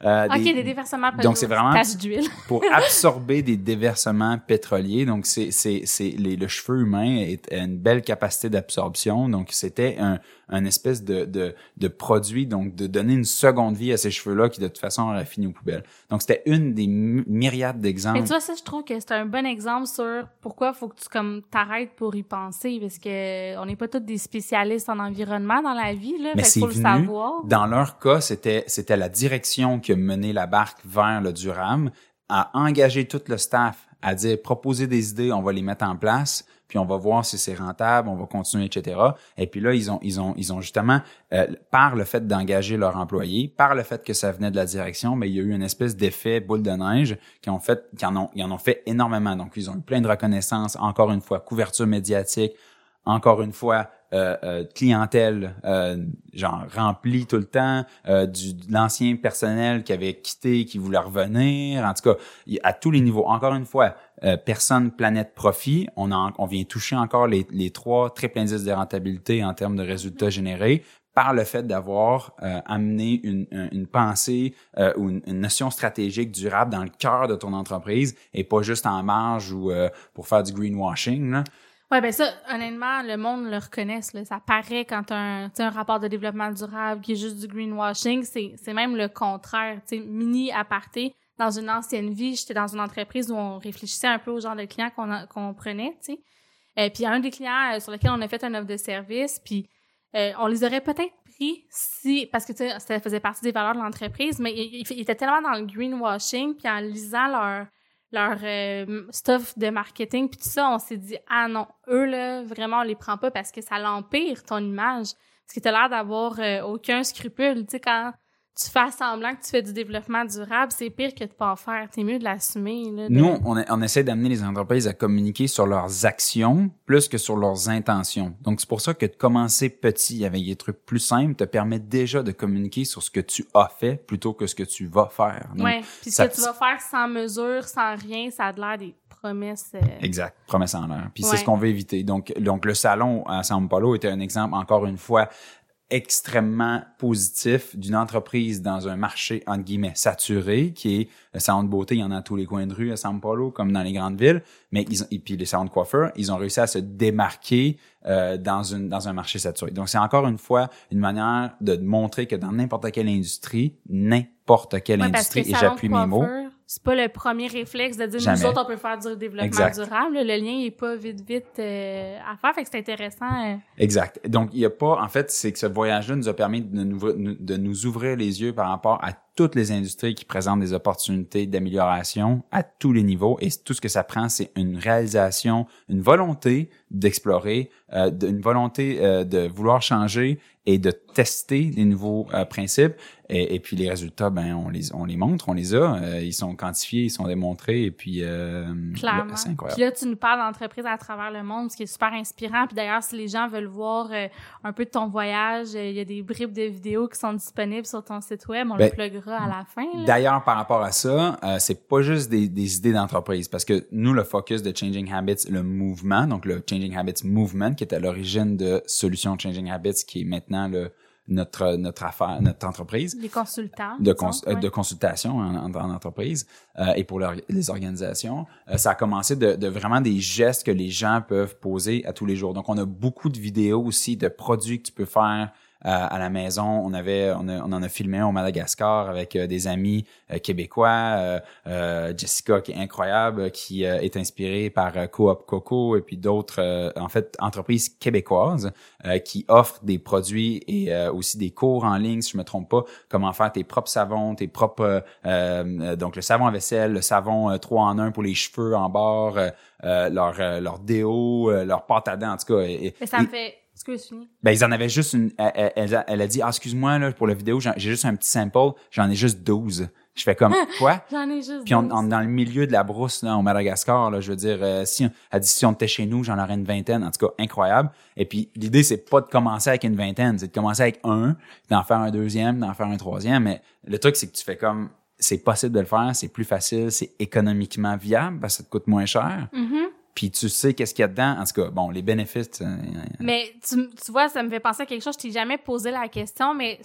Euh, ok, des, déversements pétroliers. Donc c'est vraiment pour absorber des déversements pétroliers. Donc c'est c'est c'est le cheveu humain est, a une belle capacité d'absorption. Donc c'était un un espèce de, de de produit donc de donner une seconde vie à ces cheveux là qui de toute façon auraient fini aux poubelles. Donc c'était une des myriades d'exemples. Mais tu vois ça je trouve que c'est un bon exemple sur pourquoi faut que tu comme t'arrêtes pour y penser parce que on n'est pas tous des spécialistes en environnement dans la vie là. Mais c'est faut venu, le savoir. Dans leur cas c'était c'était la direction qui a mené la barque vers le durable, à engager tout le staff, à dire proposer des idées, on va les mettre en place, puis on va voir si c'est rentable, on va continuer, etc. Et puis là, ils ont, ils ont, ils ont justement, euh, par le fait d'engager leurs employés, par le fait que ça venait de la direction, mais il y a eu une espèce d'effet boule de neige qui ont fait, qui en ont, ils en ont fait énormément. Donc, ils ont eu plein de reconnaissance, encore une fois, couverture médiatique, encore une fois, euh, euh, clientèle euh, genre remplie tout le temps, euh, du de l'ancien personnel qui avait quitté, qui voulait revenir, en tout cas à tous les niveaux. Encore une fois, euh, personne, planète, profit. On, en, on vient toucher encore les, les trois triple indices de rentabilité en termes de résultats générés par le fait d'avoir euh, amené une, une pensée euh, ou une, une, notion stratégique durable dans le cœur de ton entreprise et pas juste en marge ou pour faire du greenwashing. Là. Ouais, ben ça, honnêtement, le monde le reconnaît. Là. Ça paraît quand un, un rapport de développement durable qui est juste du greenwashing, c'est, même le contraire. sais mini aparté, dans une ancienne vie, j'étais dans une entreprise où on réfléchissait un peu au genre de clients qu'on, qu'on prenait. sais Et puis, il y a un des clients euh, sur lequel on a fait un offre de service, puis euh, on les aurait peut-être pris si parce que ça faisait partie des valeurs de l'entreprise, mais ils, ils étaient tellement dans le greenwashing, puis en lisant leur leur euh, stuff de marketing puis tout ça, on s'est dit ah non, eux là vraiment on les prend pas parce que ça l'empire ton image parce que t'as l'air d'avoir euh, aucun scrupule, tu sais quand tu fais semblant que tu fais du développement durable, c'est pire que de pas en faire. T'es mieux de l'assumer. Nous, on, on essaie d'amener les entreprises à communiquer sur leurs actions plus que sur leurs intentions. Donc, c'est pour ça que de commencer petit avec des trucs plus simples te permet déjà de communiquer sur ce que tu as fait plutôt que ce que tu vas faire. Oui, puis ce que tu vas faire sans mesure, sans rien, ça a l'air des promesses. Euh, exact, promesses en l'air. Puis c'est ce qu'on veut éviter. Donc, donc le salon à São Paulo était un exemple, encore une fois, extrêmement positif d'une entreprise dans un marché entre guillemets saturé qui est le salon de beauté il y en a à tous les coins de rue à São Paulo comme dans les grandes villes. Mais ils ont, et puis les salons de coiffeurs ils ont réussi à se démarquer euh, dans une dans un marché saturé. Donc c'est encore une fois une manière de montrer que dans n'importe quelle industrie n'importe quelle industrie et j'appuie mes mots c'est pas le premier réflexe de dire nous autres on peut faire du développement durable. Le lien est pas vite vite euh, à faire, fait que c'est intéressant. Euh. Exact. Donc il y a pas en fait c'est que ce voyage-là nous a permis de nous, de nous ouvrir les yeux par rapport à toutes les industries qui présentent des opportunités d'amélioration à tous les niveaux et tout ce que ça prend c'est une réalisation, une volonté d'explorer, euh, une volonté euh, de vouloir changer et de tester les nouveaux principes et, et, puis les résultats, ben on les on les montre, on les a, euh, ils sont quantifiés, ils sont démontrés et puis euh, Clairement. c'est incroyable. Puis là tu nous parles d'entreprise à travers le monde, ce qui est super inspirant. Puis d'ailleurs si les gens veulent voir euh, un peu de ton voyage, euh, il y a des bribes de vidéos qui sont disponibles sur ton site web, on le ben, à la fin. D'ailleurs par rapport à ça, c'est pas juste des, des idées d'entreprise parce que nous le focus de Changing Habits, le mouvement, donc le Changing Habits Movement qui est à l'origine de Solutions Changing Habits qui est maintenant le notre notre affaire, notre entreprise. Les consultants. De, de consultation en, en, entreprise et pour les organisations. ça a commencé de, de vraiment des gestes que les gens peuvent poser à tous les jours. Donc, on a beaucoup de vidéos aussi de produits que tu peux faire à la maison. On avait, on, en a filmé au Madagascar avec euh, des amis euh, québécois. Euh, Jessica qui est incroyable, qui est inspirée par Coop Coco et puis d'autres, en fait, entreprises québécoises qui offrent des produits et aussi des cours en ligne, si je me trompe pas, comment faire tes propres savons, tes propres, donc le savon à vaisselle, le savon 3 en 1 pour les cheveux en bord, leur leur déo, leur pâte à dents en tout cas. Et, ça me fait ben, ils en avaient juste une. Elle, a, dit ah, excuse-moi, là, pour la vidéo, j'ai juste un petit sample, j'en ai juste 12. Je fais comme quoi? j'en ai juste Puis on, dans le milieu de la brousse, là, au Madagascar, là, je veux dire, euh, si, elle dit si on était chez nous, j'en aurais une vingtaine. En tout cas, incroyable. Et puis l'idée, c'est pas de commencer avec une vingtaine, c'est de commencer avec un, d'en faire un deuxième, d'en faire un troisième. Mais le truc, c'est que tu fais comme c'est possible de le faire, c'est plus facile, c'est économiquement viable parce que ça te coûte moins cher. Mm-hmm puis tu sais qu'est-ce qu'il y a dedans. En tout cas, bon, les bénéfices. Euh, mais tu, tu, vois, ça me fait penser à quelque chose. Je t'ai jamais posé la question, mais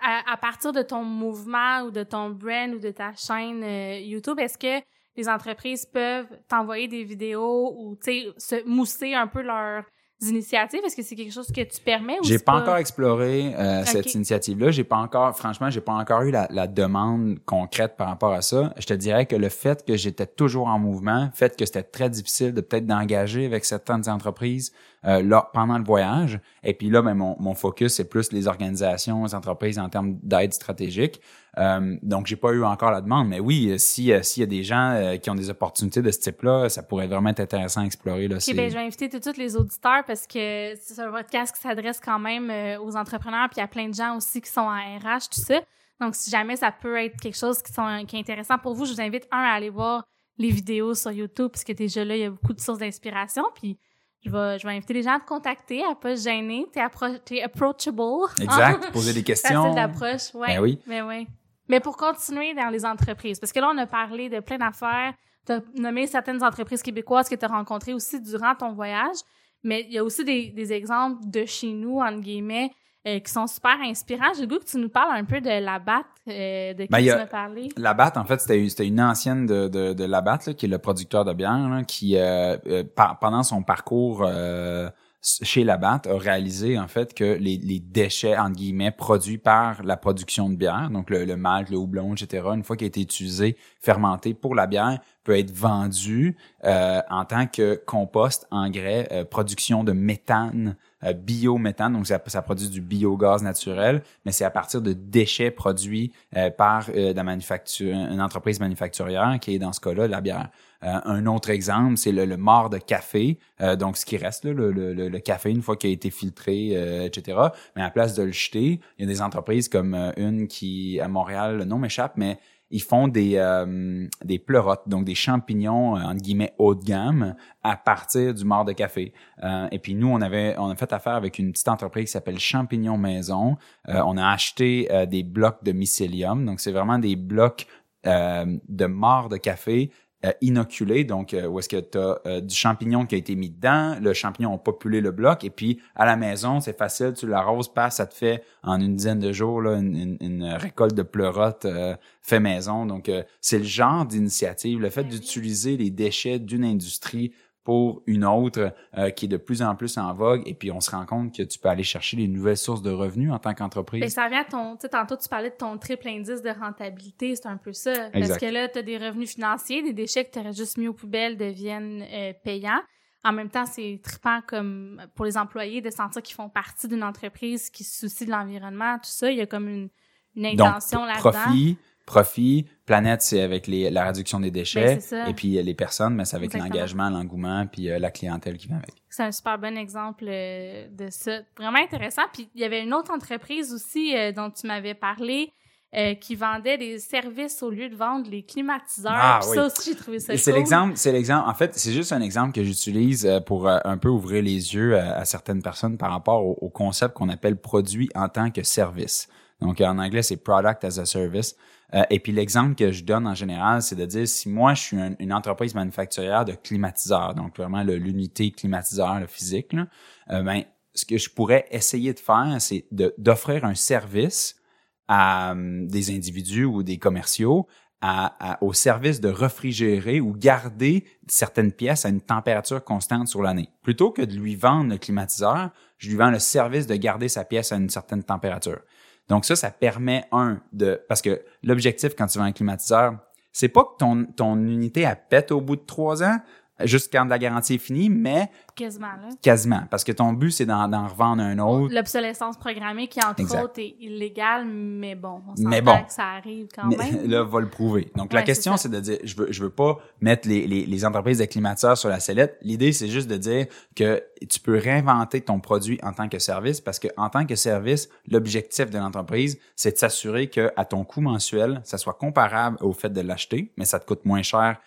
à, partir de ton mouvement ou de ton brand ou de ta chaîne euh, YouTube, est-ce que les entreprises peuvent t'envoyer des vidéos ou tu sais se mousser un peu leur initiatives? Est-ce que c'est quelque chose que tu permets ou J'ai pas, encore exploré euh, cette initiative-là. J'ai pas encore, franchement, j'ai pas encore eu la, la, demande concrète par rapport à ça. Je te dirais que le fait que j'étais toujours en mouvement, le fait que c'était très difficile de peut-être d'engager avec certaines entreprises euh, là, pendant le voyage. Et puis là, ben, mon, mon focus, c'est plus les organisations, les entreprises en termes d'aide stratégique. Euh, donc, j'ai pas eu encore la demande, mais oui, euh, si euh, s'il y a des gens qui ont des opportunités de ce type-là, ça pourrait vraiment être intéressant à explorer. Là, okay, ben, je vais inviter tout de suite les auditeurs parce que c'est un podcast qui s'adresse quand même aux entrepreneurs, puis il y a plein de gens aussi qui sont en RH, tout ça. Donc, si jamais ça peut être quelque chose qui, sont, qui est intéressant pour vous, je vous invite, un, à aller voir les vidéos sur YouTube, puisque déjà là, il y a beaucoup de sources d'inspiration. Puis, je vais, je vais inviter les gens à te contacter, à pas se gêner. T'es, es approachable. Exact. Poser des questions. Facile d'approche, ouais. Ben oui. Mais ben oui. Mais pour continuer dans les entreprises, parce que là, on a parlé de plein d'affaires, tu as nommé certaines entreprises québécoises que tu as rencontrées aussi durant ton voyage, mais il y a aussi des, des exemples de chez nous, entre guillemets, euh, qui sont super inspirants. J'ai le goût que tu nous parles un peu de Labatt, euh, de qui ben, tu m'as parlé. Labatt, en fait, c'était une ancienne de, de, de Labatt, là, qui est le producteur de bière, là, qui, euh, euh pendant son parcours chez Labatt a réalisé en fait que les, les, déchets entre guillemets produits par la production de bière, donc le, le malt, le houblon, etc. Une fois qu'il a été utilisé, fermenté pour la bière, peut être vendu euh, en tant que compost, engrais, euh, production de méthane, euh, biométhane, donc ça, ça, produit du biogaz naturel, mais c'est à partir de déchets produits euh, par la manufacture, une entreprise manufacturière qui est dans ce cas-là la bière. un autre exemple, c'est le, le mort de café, donc ce qui reste là, le, le, le, café une fois qu'il a été filtré, etc. Mais à place de le jeter, il y a des entreprises comme une qui à Montréal, le nom m'échappe, mais ils font des euh, des pleurotes, donc des champignons euh, entre guillemets haut de gamme à partir du mort de café. Euh, et puis nous, on avait on a fait affaire avec une petite entreprise qui s'appelle Champignons Maison. on a acheté des blocs de mycélium, donc c'est vraiment des blocs de mort de café euh, inoculé, donc euh, où est-ce que tu as euh, du champignon qui a été mis dedans, le champignon a populé le bloc, et puis à la maison, c'est facile, tu l'arroses pas, ça te fait en une dizaine de jours là, une, une, récolte de pleurotes fait maison. Donc c'est le genre d'initiative, le fait d'utiliser les déchets d'une industrie pour une autre euh, qui est de plus en plus en vogue et puis on se rend compte que tu peux aller chercher les nouvelles sources de revenus en tant qu'entreprise. Et ça vient à ton, tu sais, tantôt tu parlais de ton triple indice de rentabilité, c'est un peu ça. Parce que là, tu as des revenus financiers, des déchets que tu aurais juste mis aux poubelles deviennent euh, payants. En même temps, c'est trippant comme pour les employés de sentir qu'ils font partie d'une entreprise qui se soucie de l'environnement, tout ça. Il y a comme une, une intention là-dedans. Profit, profit, planète, c'est avec les, la réduction des déchets, ben, et puis euh, les personnes, mais c'est avec l'engagement, l'engouement, puis euh, la clientèle qui vient avec. C'est un super bon exemple euh, de ça. Vraiment intéressant. Puis il y avait une autre entreprise aussi dont tu m'avais parlé. qui vendait des services au lieu de vendre les climatiseurs. Ah, oui. Ça aussi, j'ai trouvé ça C'est l'exemple, c'est l'exemple. En fait, c'est juste un exemple que j'utilise pour un peu ouvrir les yeux à, certaines personnes par rapport au, au concept qu'on appelle produit en tant que service. Donc, en anglais, c'est product as a service. Euh, et puis l'exemple que je donne en général, c'est de dire si moi je suis une entreprise manufacturière de climatiseurs, donc vraiment l'unité climatiseur, le physique, là, euh, ben ce que je pourrais essayer de faire, c'est d'offrir un service à hum, des individus ou des commerciaux à, au service de réfrigérer ou garder certaines pièces à une température constante sur l'année. Plutôt que de lui vendre le climatiseur, je lui vends le service de garder sa pièce à une certaine température. Donc ça, ça permet un de parce que l'objectif quand tu vends un climatiseur, c'est pas que ton, ton unité a pète au bout de trois ans, juste quand la garantie est finie, mais quasiment là. Quasiment, parce que ton but c'est d'en, revendre un autre. L'obsolescence programmée qui entre autres est illégale, mais bon, on mais bon, que ça arrive quand même. Là, va le prouver. Donc la question c'est de dire, je veux, je veux pas mettre les, les, les entreprises de climatiseurs sur la sellette. L'idée c'est juste de dire que tu peux réinventer ton produit en tant que service, parce que en tant que service, l'objectif de l'entreprise c'est de s'assurer que à ton coût mensuel, ça soit comparable au fait de l'acheter, mais ça te coûte moins cher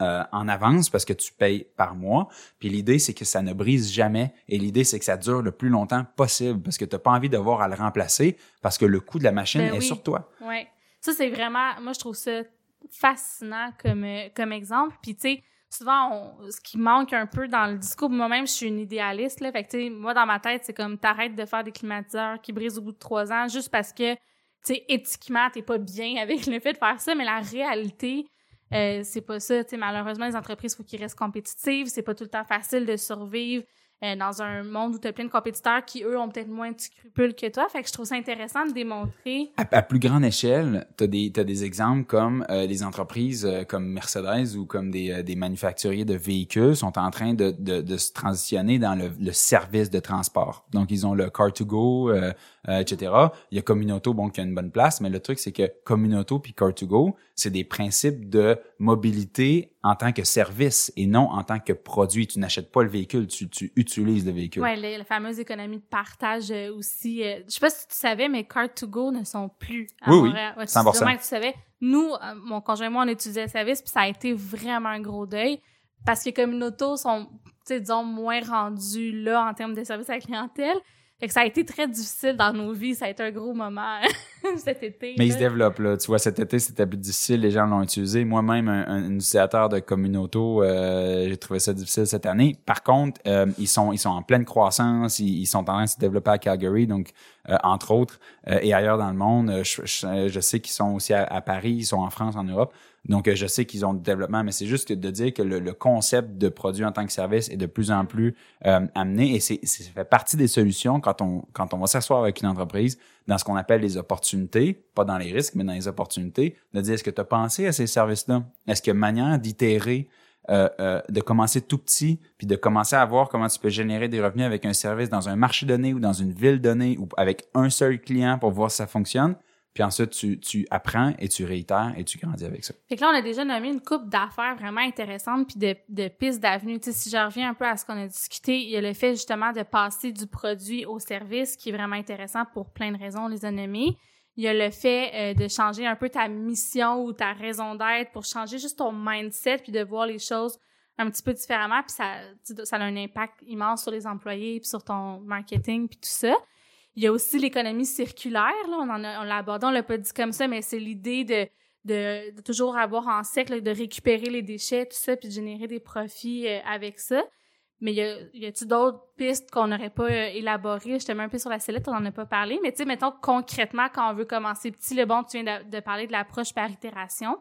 euh, en avance parce que tu payes par mois. Puis l'idée, c'est que ça ne brise jamais et l'idée, c'est que ça dure le plus longtemps possible parce que tu n'as pas envie d'avoir à le remplacer parce que le coût de la machine ben est sur toi. Oui. Ça, c'est vraiment, moi, je trouve ça fascinant comme, euh, comme exemple. Puis, tu sais, souvent, ce qui manque un peu dans le discours, moi-même, je suis une idéaliste, là. Fait que, tu sais, moi, dans ma tête, c'est comme t'arrêtes de faire des climatiseurs qui brisent au bout de trois ans juste parce que, tu sais, éthiquement, t'es pas bien avec le fait de faire ça, mais la réalité, euh, c'est pas ça. malheureusement, les entreprises, faut qu'ils restent compétitives. C'est pas tout le temps facile de survivre euh, dans un monde où tu as plein de compétiteurs qui, eux, ont peut-être moins de scrupules que toi. Fait que je trouve ça intéressant de démontrer. À, plus grande échelle, tu as des, t'as des exemples comme euh, des entreprises euh, comme Mercedes ou comme des, des manufacturiers de véhicules sont en train de, de, de se transitionner dans le, le, service de transport. Donc, ils ont le Car2Go, etc. Il y a Communauto, bon, qui a une bonne place, mais le truc, c'est que Communauto puis Car2Go, c'est des principes de mobilité en tant que service et non en tant que produit. Tu n'achètes pas le véhicule, tu, tu utilises le véhicule. Oui, la, fameuse économie de partage euh, aussi. Euh, je sais pas si tu savais, mais Car2Go ne sont plus à oui, Montréal. Oui, 100%. tu savais. Nous, euh, mon conjoint et moi, on utilisait le service, puis ça a été vraiment un gros deuil parce que comme nos autos sont, disons, moins rendus là en termes de service à la clientèle. Fait que ça a été très difficile dans nos vies. Ça a été un gros moment cet été. Mais il se développe, là. Tu vois, cet été, c'était plus difficile. Les gens l'ont utilisé. Moi-même, un, utilisateur de Communauto, euh, j'ai trouvé ça difficile cette année. Par contre, euh, ils sont ils sont en pleine croissance. Ils, sont en train de se développer à Calgary, donc euh, entre autres, et ailleurs dans le monde. Je, je, sais qu'ils sont aussi à, Paris, ils sont en France, en Europe. Donc, euh, je sais qu'ils ont du développement, mais c'est juste de dire que le, concept de produit en tant que service est de plus en plus euh, amené et c'est, ça fait partie des solutions quand on, quand on va s'asseoir avec une entreprise dans ce qu'on appelle les opportunités, pas dans les risques, mais dans les opportunités, de dire est-ce que tu as pensé à ces services-là? Est-ce qu'il y a manière d'itérer euh, de commencer tout petit, puis de commencer à voir comment tu peux générer des revenus avec un service dans un marché donné ou dans une ville donnée ou avec un seul client pour voir si ça fonctionne? Puis ensuite, tu, tu apprends et tu réitères et tu grandis avec ça. Fait que là, on a déjà nommé une coupe d'affaires vraiment intéressantes puis de, de pistes d'avenue. Tu sais, si je reviens un peu à ce qu'on a discuté, il y a le fait justement de passer du produit au service qui est vraiment intéressant pour plein de raisons, les a. Il y a le fait euh, de changer un peu ta mission ou ta raison d'être pour changer juste ton mindset puis de voir les choses un petit peu différemment puis ça ça a un impact immense sur les employés puis sur ton marketing puis tout ça. Il y a aussi l'économie circulaire, là, on en a, on l'a abordé, on l'a pas dit comme ça, mais c'est l'idée de, de, toujours avoir en cercle, de récupérer les déchets, tout ça, puis de générer des profits euh, avec ça. Mais y a, y a-tu d'autres pistes qu'on n'aurait pas euh, élaborées? J'étais un peu sur la sellette, on n'en a pas parlé. Mais tu sais, mettons concrètement, quand on veut commencer petit, le bon, tu viens de, parler de l'approche par itération.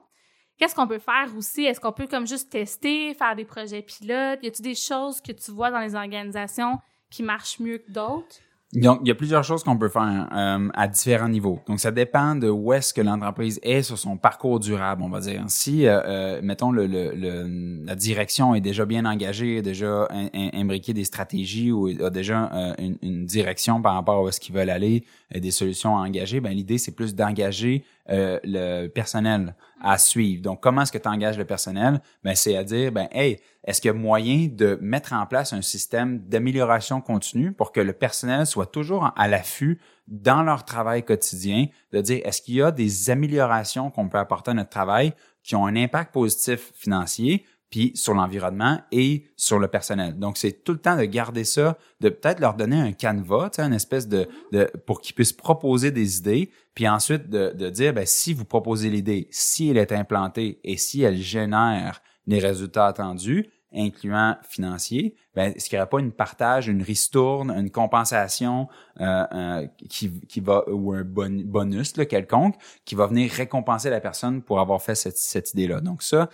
Qu'est-ce qu'on peut faire aussi? Est-ce qu'on peut comme juste tester, faire des projets pilotes? Y a-tu des choses que tu vois dans les organisations qui marchent mieux que d'autres? Donc, il y a plusieurs choses qu'on peut faire euh, à différents niveaux. Donc, ça dépend de où est-ce que l'entreprise est sur son parcours durable, on va dire. Si, euh, euh, mettons, le, le, la direction est déjà bien engagée, a déjà imbriqué des stratégies ou a déjà une, une, direction par rapport à où est-ce qu'ils veulent aller, et des solutions à engager, ben l'idée, c'est plus d'engager le personnel à suivre. Donc, comment est-ce que tu engages le personnel? Ben, c'est à dire, ben, hey, est-ce qu'il y a moyen de mettre en place un système d'amélioration continue pour que le personnel soit toujours à l'affût dans leur travail quotidien, de dire, est-ce qu'il y a des améliorations qu'on peut apporter à notre travail qui ont un impact positif financier, puis sur l'environnement et sur le personnel. Donc, c'est tout le temps de garder ça, de peut-être leur donner un canevas, une espèce de, de pour qu'ils puissent proposer des idées, puis ensuite de, de dire, ben, si vous proposez l'idée, si elle est implantée et si elle génère les résultats attendus, incluant financier, ben, est-ce qu'il n'y aurait pas une partage, une ristourne, une compensation euh, euh, qui, qui va ou un bonus là, quelconque qui va venir récompenser la personne pour avoir fait cette, cette idée-là? Donc ça,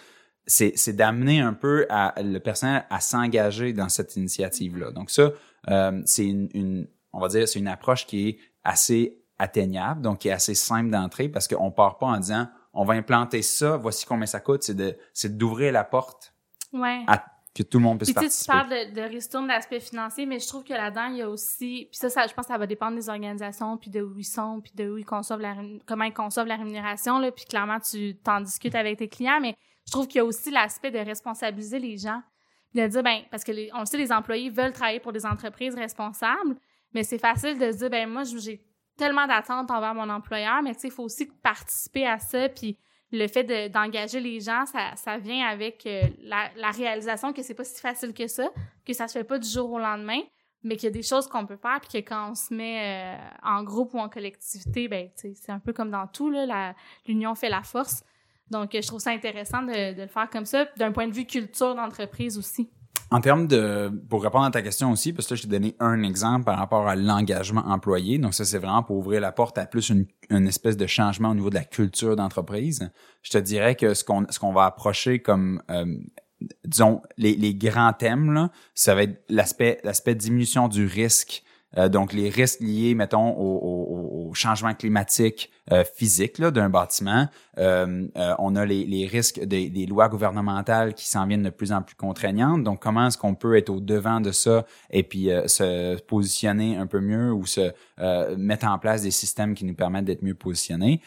c'est d'amener un peu à, le personnel à s'engager dans cette initiative-là. Donc ça, euh, c'est une, une, on va dire, c'est une approche qui est assez atteignable, donc qui est assez simple d'entrée parce qu'on part pas en disant on va implanter ça, voici combien ça coûte, c'est de c'est d'ouvrir la porte ouais. à que tout le monde puisse puis, participer. Tu parles de, de ristourne d'aspect financier, mais je trouve que là-dedans, il y a aussi... Puis ça, ça, je pense que ça va dépendre des organisations, puis de où ils sont, puis de où ils conçoivent la... comment ils conçoivent la rémunération, là, puis clairement, tu t'en discutes avec tes clients, mais je trouve qu'il y a aussi l'aspect de responsabiliser les gens, de dire, ben parce que les, on le sait, les employés veulent travailler pour des entreprises responsables, mais c'est facile de dire, ben moi, j'ai tellement d'attentes envers mon employeur, mais tu sais, il faut aussi participer à ça, puis le fait d'engager les gens, ça, ça vient avec euh, la, la, réalisation que c'est pas si facile que ça, que ça se fait pas du jour au lendemain, mais qu'il y a des choses qu'on peut faire, puis que quand on se met euh, en groupe ou en collectivité, ben, c'est un peu comme dans tout, l'union fait la force. Donc, je trouve ça intéressant de, le faire comme ça, d'un point de vue culture d'entreprise aussi. En termes de, pour répondre à ta question aussi, parce que là, je t'ai donné un exemple par rapport à l'engagement employé. Donc, ça, c'est vraiment pour ouvrir la porte à plus une, espèce de changement au niveau de la culture d'entreprise. Je te dirais que ce qu'on, ce qu'on va approcher comme, euh, disons, les, grands thèmes, ça va être l'aspect, l'aspect diminution du risque euh, donc, les risques liés, mettons, au, au, changement climatique euh, physique d'un bâtiment. Euh, on a les, les risques des, des, lois gouvernementales qui s'en viennent de plus en plus contraignantes. Donc, comment est-ce qu'on peut être au devant de ça et puis se positionner un peu mieux ou se mettre en place des systèmes qui nous permettent d'être mieux positionnés?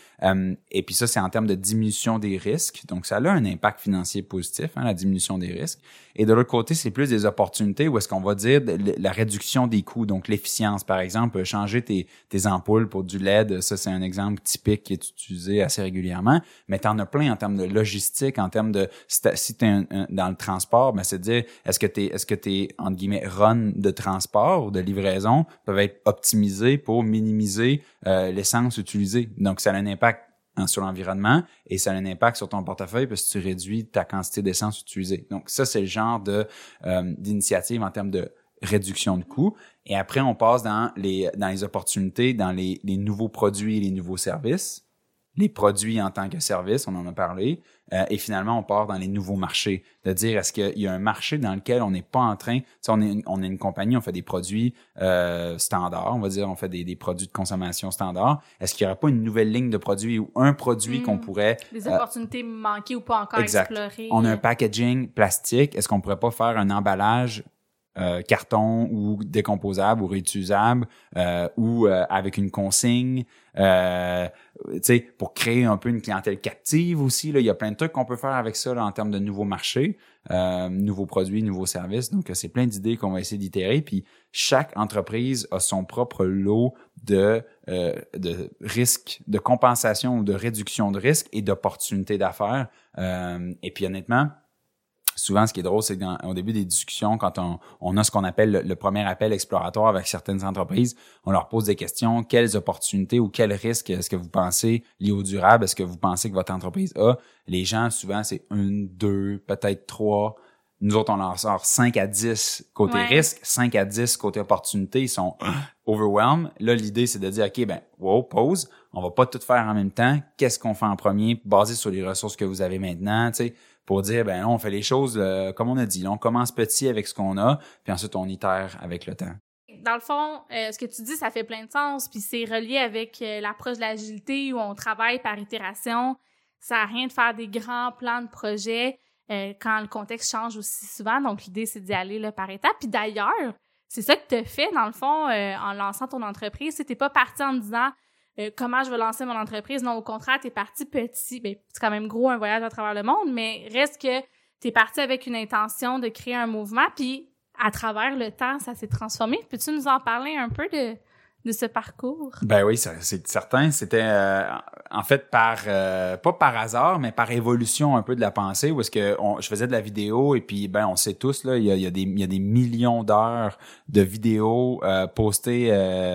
et puis ça, c'est en termes de diminution des risques. Donc, ça a un impact financier positif, hein, la diminution des risques. Et de l'autre côté, c'est plus des opportunités où est-ce qu'on va dire la réduction des coûts, donc l'efficience. Par exemple, changer tes, tes ampoules pour du LED, ça c'est un exemple typique qui est utilisé assez régulièrement. Mais tu en as plein en termes de logistique, en termes de si tu es dans le transport, ben c'est de dire est-ce que tes est-ce que tes entre guillemets run de transport ou de livraison peuvent être optimisés pour minimiser euh, l'essence utilisée. Donc ça a un impact sur l'environnement et ça a un impact sur ton portefeuille parce que tu réduis ta quantité d'essence utilisée. Donc ça, c'est le genre de euh, d'initiative en termes de réduction de coûts. Et après, on passe dans les dans les opportunités, dans les, les nouveaux produits et les nouveaux services les produits en tant que service, on en a parlé, euh, et finalement on part dans les nouveaux marchés, de dire est-ce qu'il y a un marché dans lequel on n'est pas en train, on est, on est une compagnie, on fait des produits euh, standards, on va dire, on fait des, des produits de consommation standards, est-ce qu'il n'y aurait pas une nouvelle ligne de produits ou un produit qu'on hmm. pourrait... Des euh, opportunités manquées ou pas encore exact. explorées. On a un packaging plastique, est-ce qu'on pourrait pas faire un emballage euh, carton ou décomposable ou réutilisable euh, ou euh, avec une consigne, euh, pour créer un peu une clientèle captive aussi. Là, il y a plein de trucs qu'on peut faire avec ça en termes de nouveaux marchés, nouveaux produits, nouveaux services. Donc, c'est plein d'idées qu'on va essayer d'itérer. Puis, chaque entreprise a son propre lot de, de risques, de compensation ou de réduction de risques et d'opportunités d'affaires. et puis, honnêtement, souvent, ce qui est drôle, c'est qu'au début des discussions, quand on, on a ce qu'on appelle le, premier appel exploratoire avec certaines entreprises, on leur pose des questions. Quelles opportunités ou quels risques est-ce que vous pensez liés au durable? Est-ce que vous pensez que votre entreprise a? Les gens, souvent, c'est une, deux, peut-être trois. Nous autres, on leur sort 5 à 10 côté risque, 5 à 10 côté opportunité. Ils sont overwhelmed. Là, l'idée, c'est de dire, OK, ben, wow, pause. On va pas tout faire en même temps. Qu'est-ce qu'on fait en premier, basé sur les ressources que vous avez maintenant, tu sais pour dire ben on fait les choses euh, comme on a dit. on commence petit avec ce qu'on a, puis ensuite on itère avec le temps. Dans le fond, euh, ce que tu dis, ça fait plein de sens, puis c'est relié avec euh, l'approche de l'agilité où on travaille par itération. Ça n'a rien de faire des grands plans de projet quand le contexte change aussi souvent. Donc l'idée c'est d'y aller là, par étapes. Puis d'ailleurs, c'est ça que tu as fait dans le fond en lançant ton entreprise. Tu pas parti en disant euh, comment je vais lancer mon entreprise? Non, au contraire, t'es parti petit. Ben, c'est quand même gros un voyage à travers le monde, mais reste que t'es parti avec une intention de créer un mouvement, puis à travers le temps, ça s'est transformé. Peux-tu nous en parler un peu de, de ce parcours? Ben oui, c'est certain. C'était euh, en fait par euh, pas par hasard, mais par évolution un peu de la pensée, où est-ce que je faisais de la vidéo et puis ben on sait tous là, il y a, des millions d'heures de vidéos euh, postées,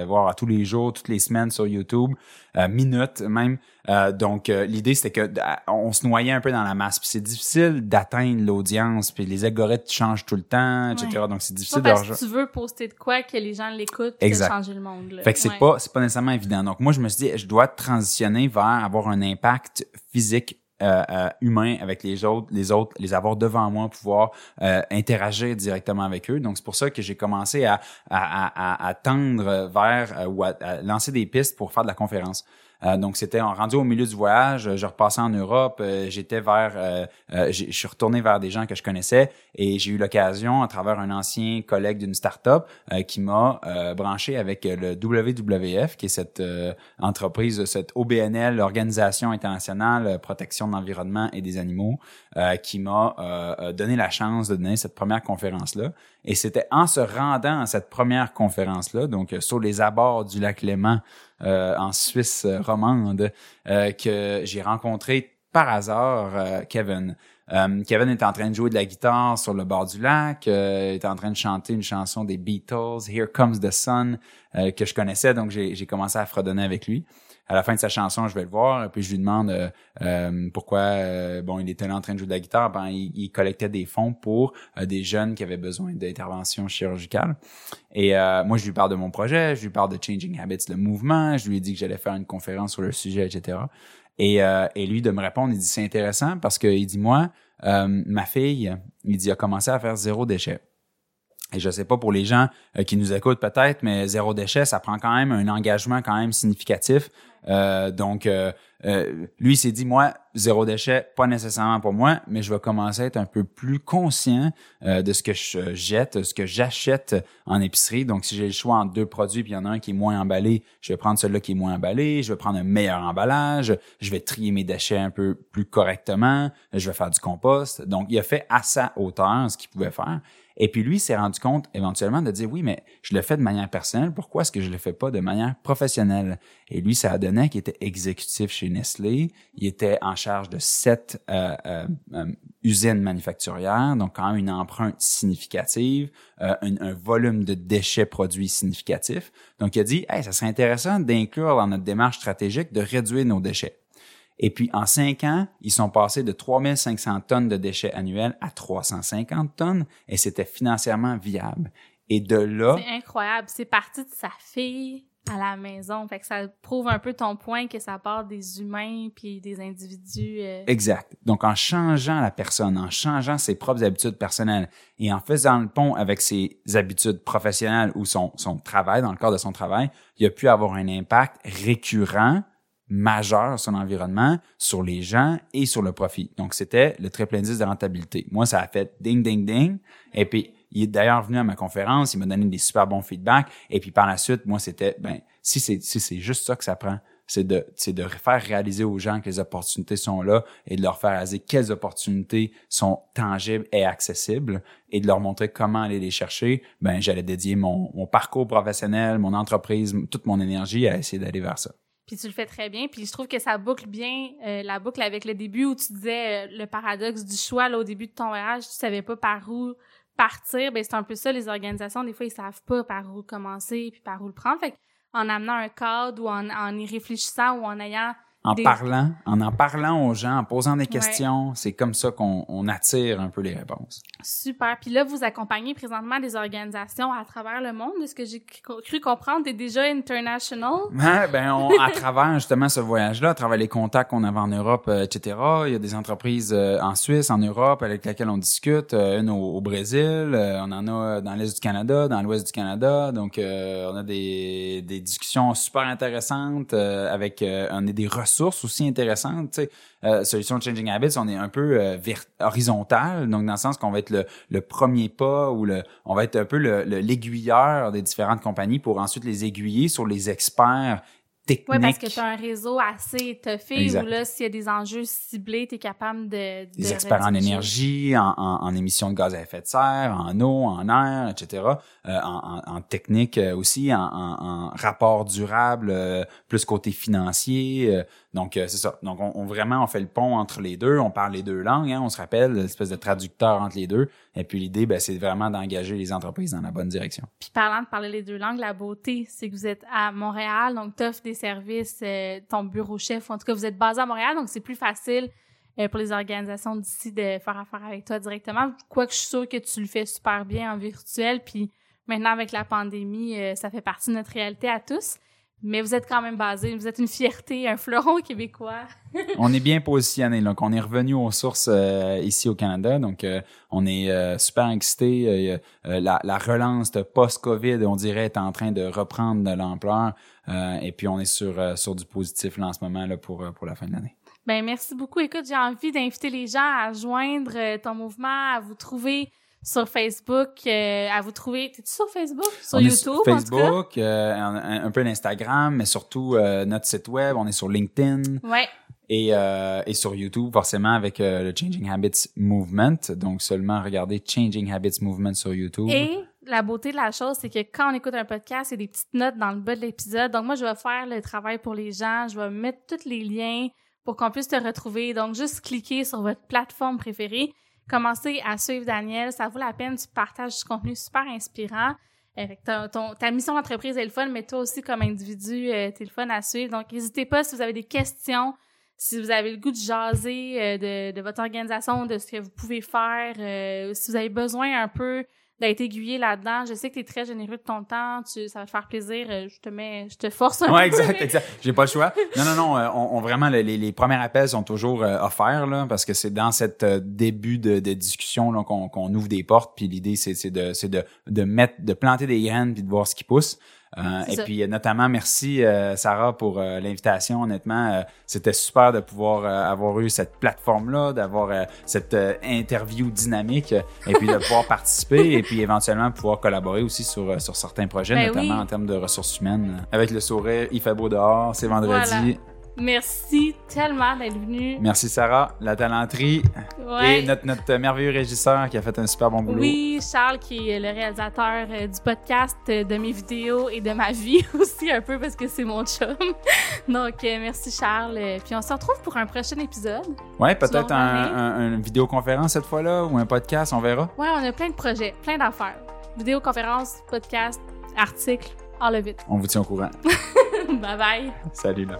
voire à tous les jours, toutes les semaines sur YouTube. Minutes même. donc l'idée c'était que on se noyait un peu dans la masse. Puis c'est difficile d'atteindre l'audience. Puis les algorithmes changent tout le temps, etc. Donc c'est difficile. Pas parce que tu veux poster de quoi que les gens l'écoutent, et changer le monde. Là. Fait que c'est pas c'est pas nécessairement évident. Donc moi je me suis dit je dois transitionner vers avoir un impact physique euh, euh, humain avec les autres, les autres, les avoir devant moi, pouvoir euh, interagir directement avec eux. Donc c'est pour ça que j'ai commencé à, à, à, à, tendre vers ou à, lancer des pistes pour faire de la conférence. Euh, donc, c'était rendu au milieu du voyage. Je repassais en Europe. Euh, j'étais vers, euh, je suis retourné vers des gens que je connaissais et j'ai eu l'occasion, à travers un ancien collègue d'une startup, qui m'a branché avec le WWF, qui est cette entreprise, cette OBNL, Organisation internationale protection de l'environnement et des animaux, qui m'a donné la chance de donner cette première conférence-là. Et c'était en se rendant à cette première conférence-là, donc sur les abords du lac Léman, euh, en Suisse romande euh, que j'ai rencontré par hasard euh, Kevin. Kevin est en train de jouer de la guitare sur le bord du lac, euh, est en train de chanter une chanson des Beatles, Here Comes the Sun, que je connaissais, donc j'ai commencé à fredonner avec lui à la fin de sa chanson, je vais le voir, puis je lui demande euh, euh, pourquoi, euh, bon, il était là en train de jouer de la guitare, ben, il, collectait des fonds pour des jeunes qui avaient besoin d'intervention chirurgicale. Et moi, je lui parle de mon projet, je lui parle de Changing Habits, le mouvement, je lui ai dit que j'allais faire une conférence sur le sujet, etc. Et, et lui, de me répondre, il dit, c'est intéressant parce qu'il dit, moi, ma fille, il dit, a commencé à faire zéro déchet. Et je sais pas pour les gens qui nous écoutent peut-être, mais zéro déchet, ça prend quand même un engagement quand même significatif euh, donc, euh, euh, lui, il s'est dit, moi, zéro déchet, pas nécessairement pour moi, mais je vais commencer à être un peu plus conscient de ce que je jette, ce que j'achète en épicerie. Donc, si j'ai le choix entre deux produits, puis il y en a un qui est moins emballé, je vais prendre celui-là qui est moins emballé, je vais prendre un meilleur emballage, je vais trier mes déchets un peu plus correctement, je vais faire du compost. Donc, il a fait à sa hauteur ce qu'il pouvait faire. Et puis lui s'est rendu compte éventuellement de dire oui, mais je le fais de manière personnelle, pourquoi est-ce que je le fais pas de manière professionnelle? Et lui, ça a donné qu'il était exécutif chez Nestlé, il était en charge de sept euh, euh, euh, usines manufacturières, donc quand même une empreinte significative, un, un, volume de déchets produits significatif. Donc il a dit, hey, ça serait intéressant d'inclure dans notre démarche stratégique de réduire nos déchets. Et puis, en cinq ans, ils sont passés de 3500 tonnes de déchets annuels à 350 tonnes et c'était financièrement viable. Et de là... C'est incroyable. C'est parti de sa fille à la maison. Fait que ça prouve un peu ton point que ça part des humains puis des individus. Euh. Exact. Donc, en changeant la personne, en changeant ses propres habitudes personnelles et en faisant le pont avec ses habitudes professionnelles ou son, son travail, dans le cadre de son travail, il a pu avoir un impact récurrent majeur sur l'environnement, sur les gens et sur le profit. Donc, c'était le triple indice de rentabilité. Moi, ça a fait ding, ding, ding. Et puis, il est d'ailleurs venu à ma conférence, il m'a donné des super bons feedbacks. Et puis, par la suite, moi, c'était, ben, si c'est, si c'est juste ça que ça prend, c'est de, c'est de faire réaliser aux gens que les opportunités sont là et de leur faire réaliser quelles opportunités sont tangibles et accessibles et de leur montrer comment aller les chercher. Ben, j'allais dédier mon, mon parcours professionnel, mon entreprise, toute mon énergie à essayer d'aller vers ça. Puis tu le fais très bien. Puis je trouve que ça boucle bien euh, la boucle avec le début où tu disais euh, le paradoxe du choix. Là, au début de ton voyage, tu savais pas par où partir. Ben c'est un peu ça, les organisations, des fois, ils savent pas par où commencer puis par où le prendre. Fait en amenant un cadre ou en, en y réfléchissant ou en ayant en parlant, en en parlant aux gens, en posant des questions, c'est comme ça qu'on on attire un peu les réponses. Super. Puis là, vous accompagnez présentement des organisations à travers le monde. Est-ce que j'ai cru comprendre? T'es déjà international? Ouais, ben, on, à travers justement ce voyage-là, à travers les contacts qu'on avait en Europe, euh, etc., il y a des entreprises euh, en Suisse, en Europe, avec lesquelles on discute, euh, une au, Brésil, on en a dans l'Est du Canada, dans l'Ouest du Canada. Donc, on a des, des discussions super intéressantes avec, on est des ressources sources aussi intéressantes. Euh, Solution Changing Habits, on est un peu euh, horizontal, donc dans le sens qu'on va être le, le, premier pas ou le, on va être un peu l'aiguilleur des différentes compagnies pour ensuite les aiguiller sur les experts technique. Oui, parce que tu as un réseau assez étoffé où là, s'il y a des enjeux ciblés, tu es capable de, Des experts en énergie, en, en, en, émissions de gaz à effet de serre, en eau, en air, etc. Euh, en, en, technique euh, aussi, en, rapport durable, euh, plus côté financier. Donc, c'est ça. Donc, on, vraiment, fait le pont entre les deux. On parle les deux langues. Hein, on se rappelle, l'espèce de traducteur entre les deux. Et puis, l'idée, ben, c'est vraiment d'engager les entreprises dans la bonne direction. Puis, parlant de parler les deux langues, la beauté, c'est que vous êtes à Montréal. Donc, tu offres des services, ton bureau chef. En tout cas, vous êtes basé à Montréal. Donc, c'est plus facile euh, pour les organisations d'ici de faire affaire avec toi directement. Quoique je suis sûre que tu le fais super bien en virtuel, puis maintenant avec la pandémie, euh, ça fait partie de notre réalité à tous. Mais vous êtes quand même basé, vous êtes une fierté, un fleuron québécois. on est bien positionné, donc on est revenu aux sources euh, ici au Canada, donc on est super excité. La, la, relance de post-Covid, on dirait, est en train de reprendre de l'ampleur, et puis on est sur sur du positif là en ce moment là pour pour la fin de l'année. Ben merci beaucoup. Écoute, j'ai envie d'inviter les gens à joindre euh, ton mouvement, à vous trouver sur Facebook, euh, à vous trouver. T'es-tu sur Facebook, sur YouTube, sur Facebook, euh, un, peu d'Instagram, mais surtout notre site web. On est sur LinkedIn. Ouais. Et, et sur YouTube, forcément, avec le Changing Habits Movement. Donc, seulement regarder Changing Habits Movement sur YouTube. Et la beauté de la chose, c'est que quand on écoute un podcast, il y a des petites notes dans le bas de l'épisode. Donc, moi, je vais faire le travail pour les gens. Je vais mettre tous les liens pour qu'on puisse te retrouver. Donc, juste cliquer sur votre plateforme préférée. Commencez à suivre Daniel. Ça vaut la peine. Tu partages du contenu super inspirant. Euh, ta mission d'entreprise est le fun, mais toi aussi, comme individu, euh, t'es le fun à suivre. Donc, n'hésitez pas si vous avez des questions, si vous avez le goût de jaser euh, de, votre organisation, de ce que vous pouvez faire, euh, si vous avez besoin un peu d'être aiguillé là-dedans. Je sais que tu es très généreux de ton temps, tu, ça va te faire plaisir. Euh, je te mets, je te force un ouais, peu. exact, exact. J'ai pas le choix. Non, non, non. Euh, on, vraiment les, les, premiers appels sont toujours euh, offerts là, parce que c'est dans cette début de, de discussion là qu'on qu'on ouvre des portes. Puis l'idée c'est c'est de c'est de de mettre de planter des graines puis de voir ce qui pousse. Euh, et puis notamment merci euh, Sarah pour euh, l'invitation. Honnêtement, c'était super de pouvoir avoir eu cette plateforme là, d'avoir cette interview dynamique et puis de pouvoir participer et puis éventuellement pouvoir collaborer aussi sur sur certains projets, ben notamment en termes de ressources humaines. Avec le sourire, il fait beau dehors, c'est vendredi. Merci tellement d'être venu. Merci Sarah, la talenterie et notre, notre merveilleux régisseur qui a fait un super bon boulot. Oui, Charles qui est le réalisateur euh, du podcast, euh, de mes vidéos et de ma vie aussi un peu parce que c'est mon chum. Donc euh, merci Charles. Puis on se retrouve pour un prochain épisode. Ouais, peut-être un, une vidéoconférence cette fois-là ou un podcast, on verra. Ouais, on a plein de projets, plein d'affaires. Vidéoconférence, podcast, articles, all of it. On vous tient au courant. bye bye. Salut là.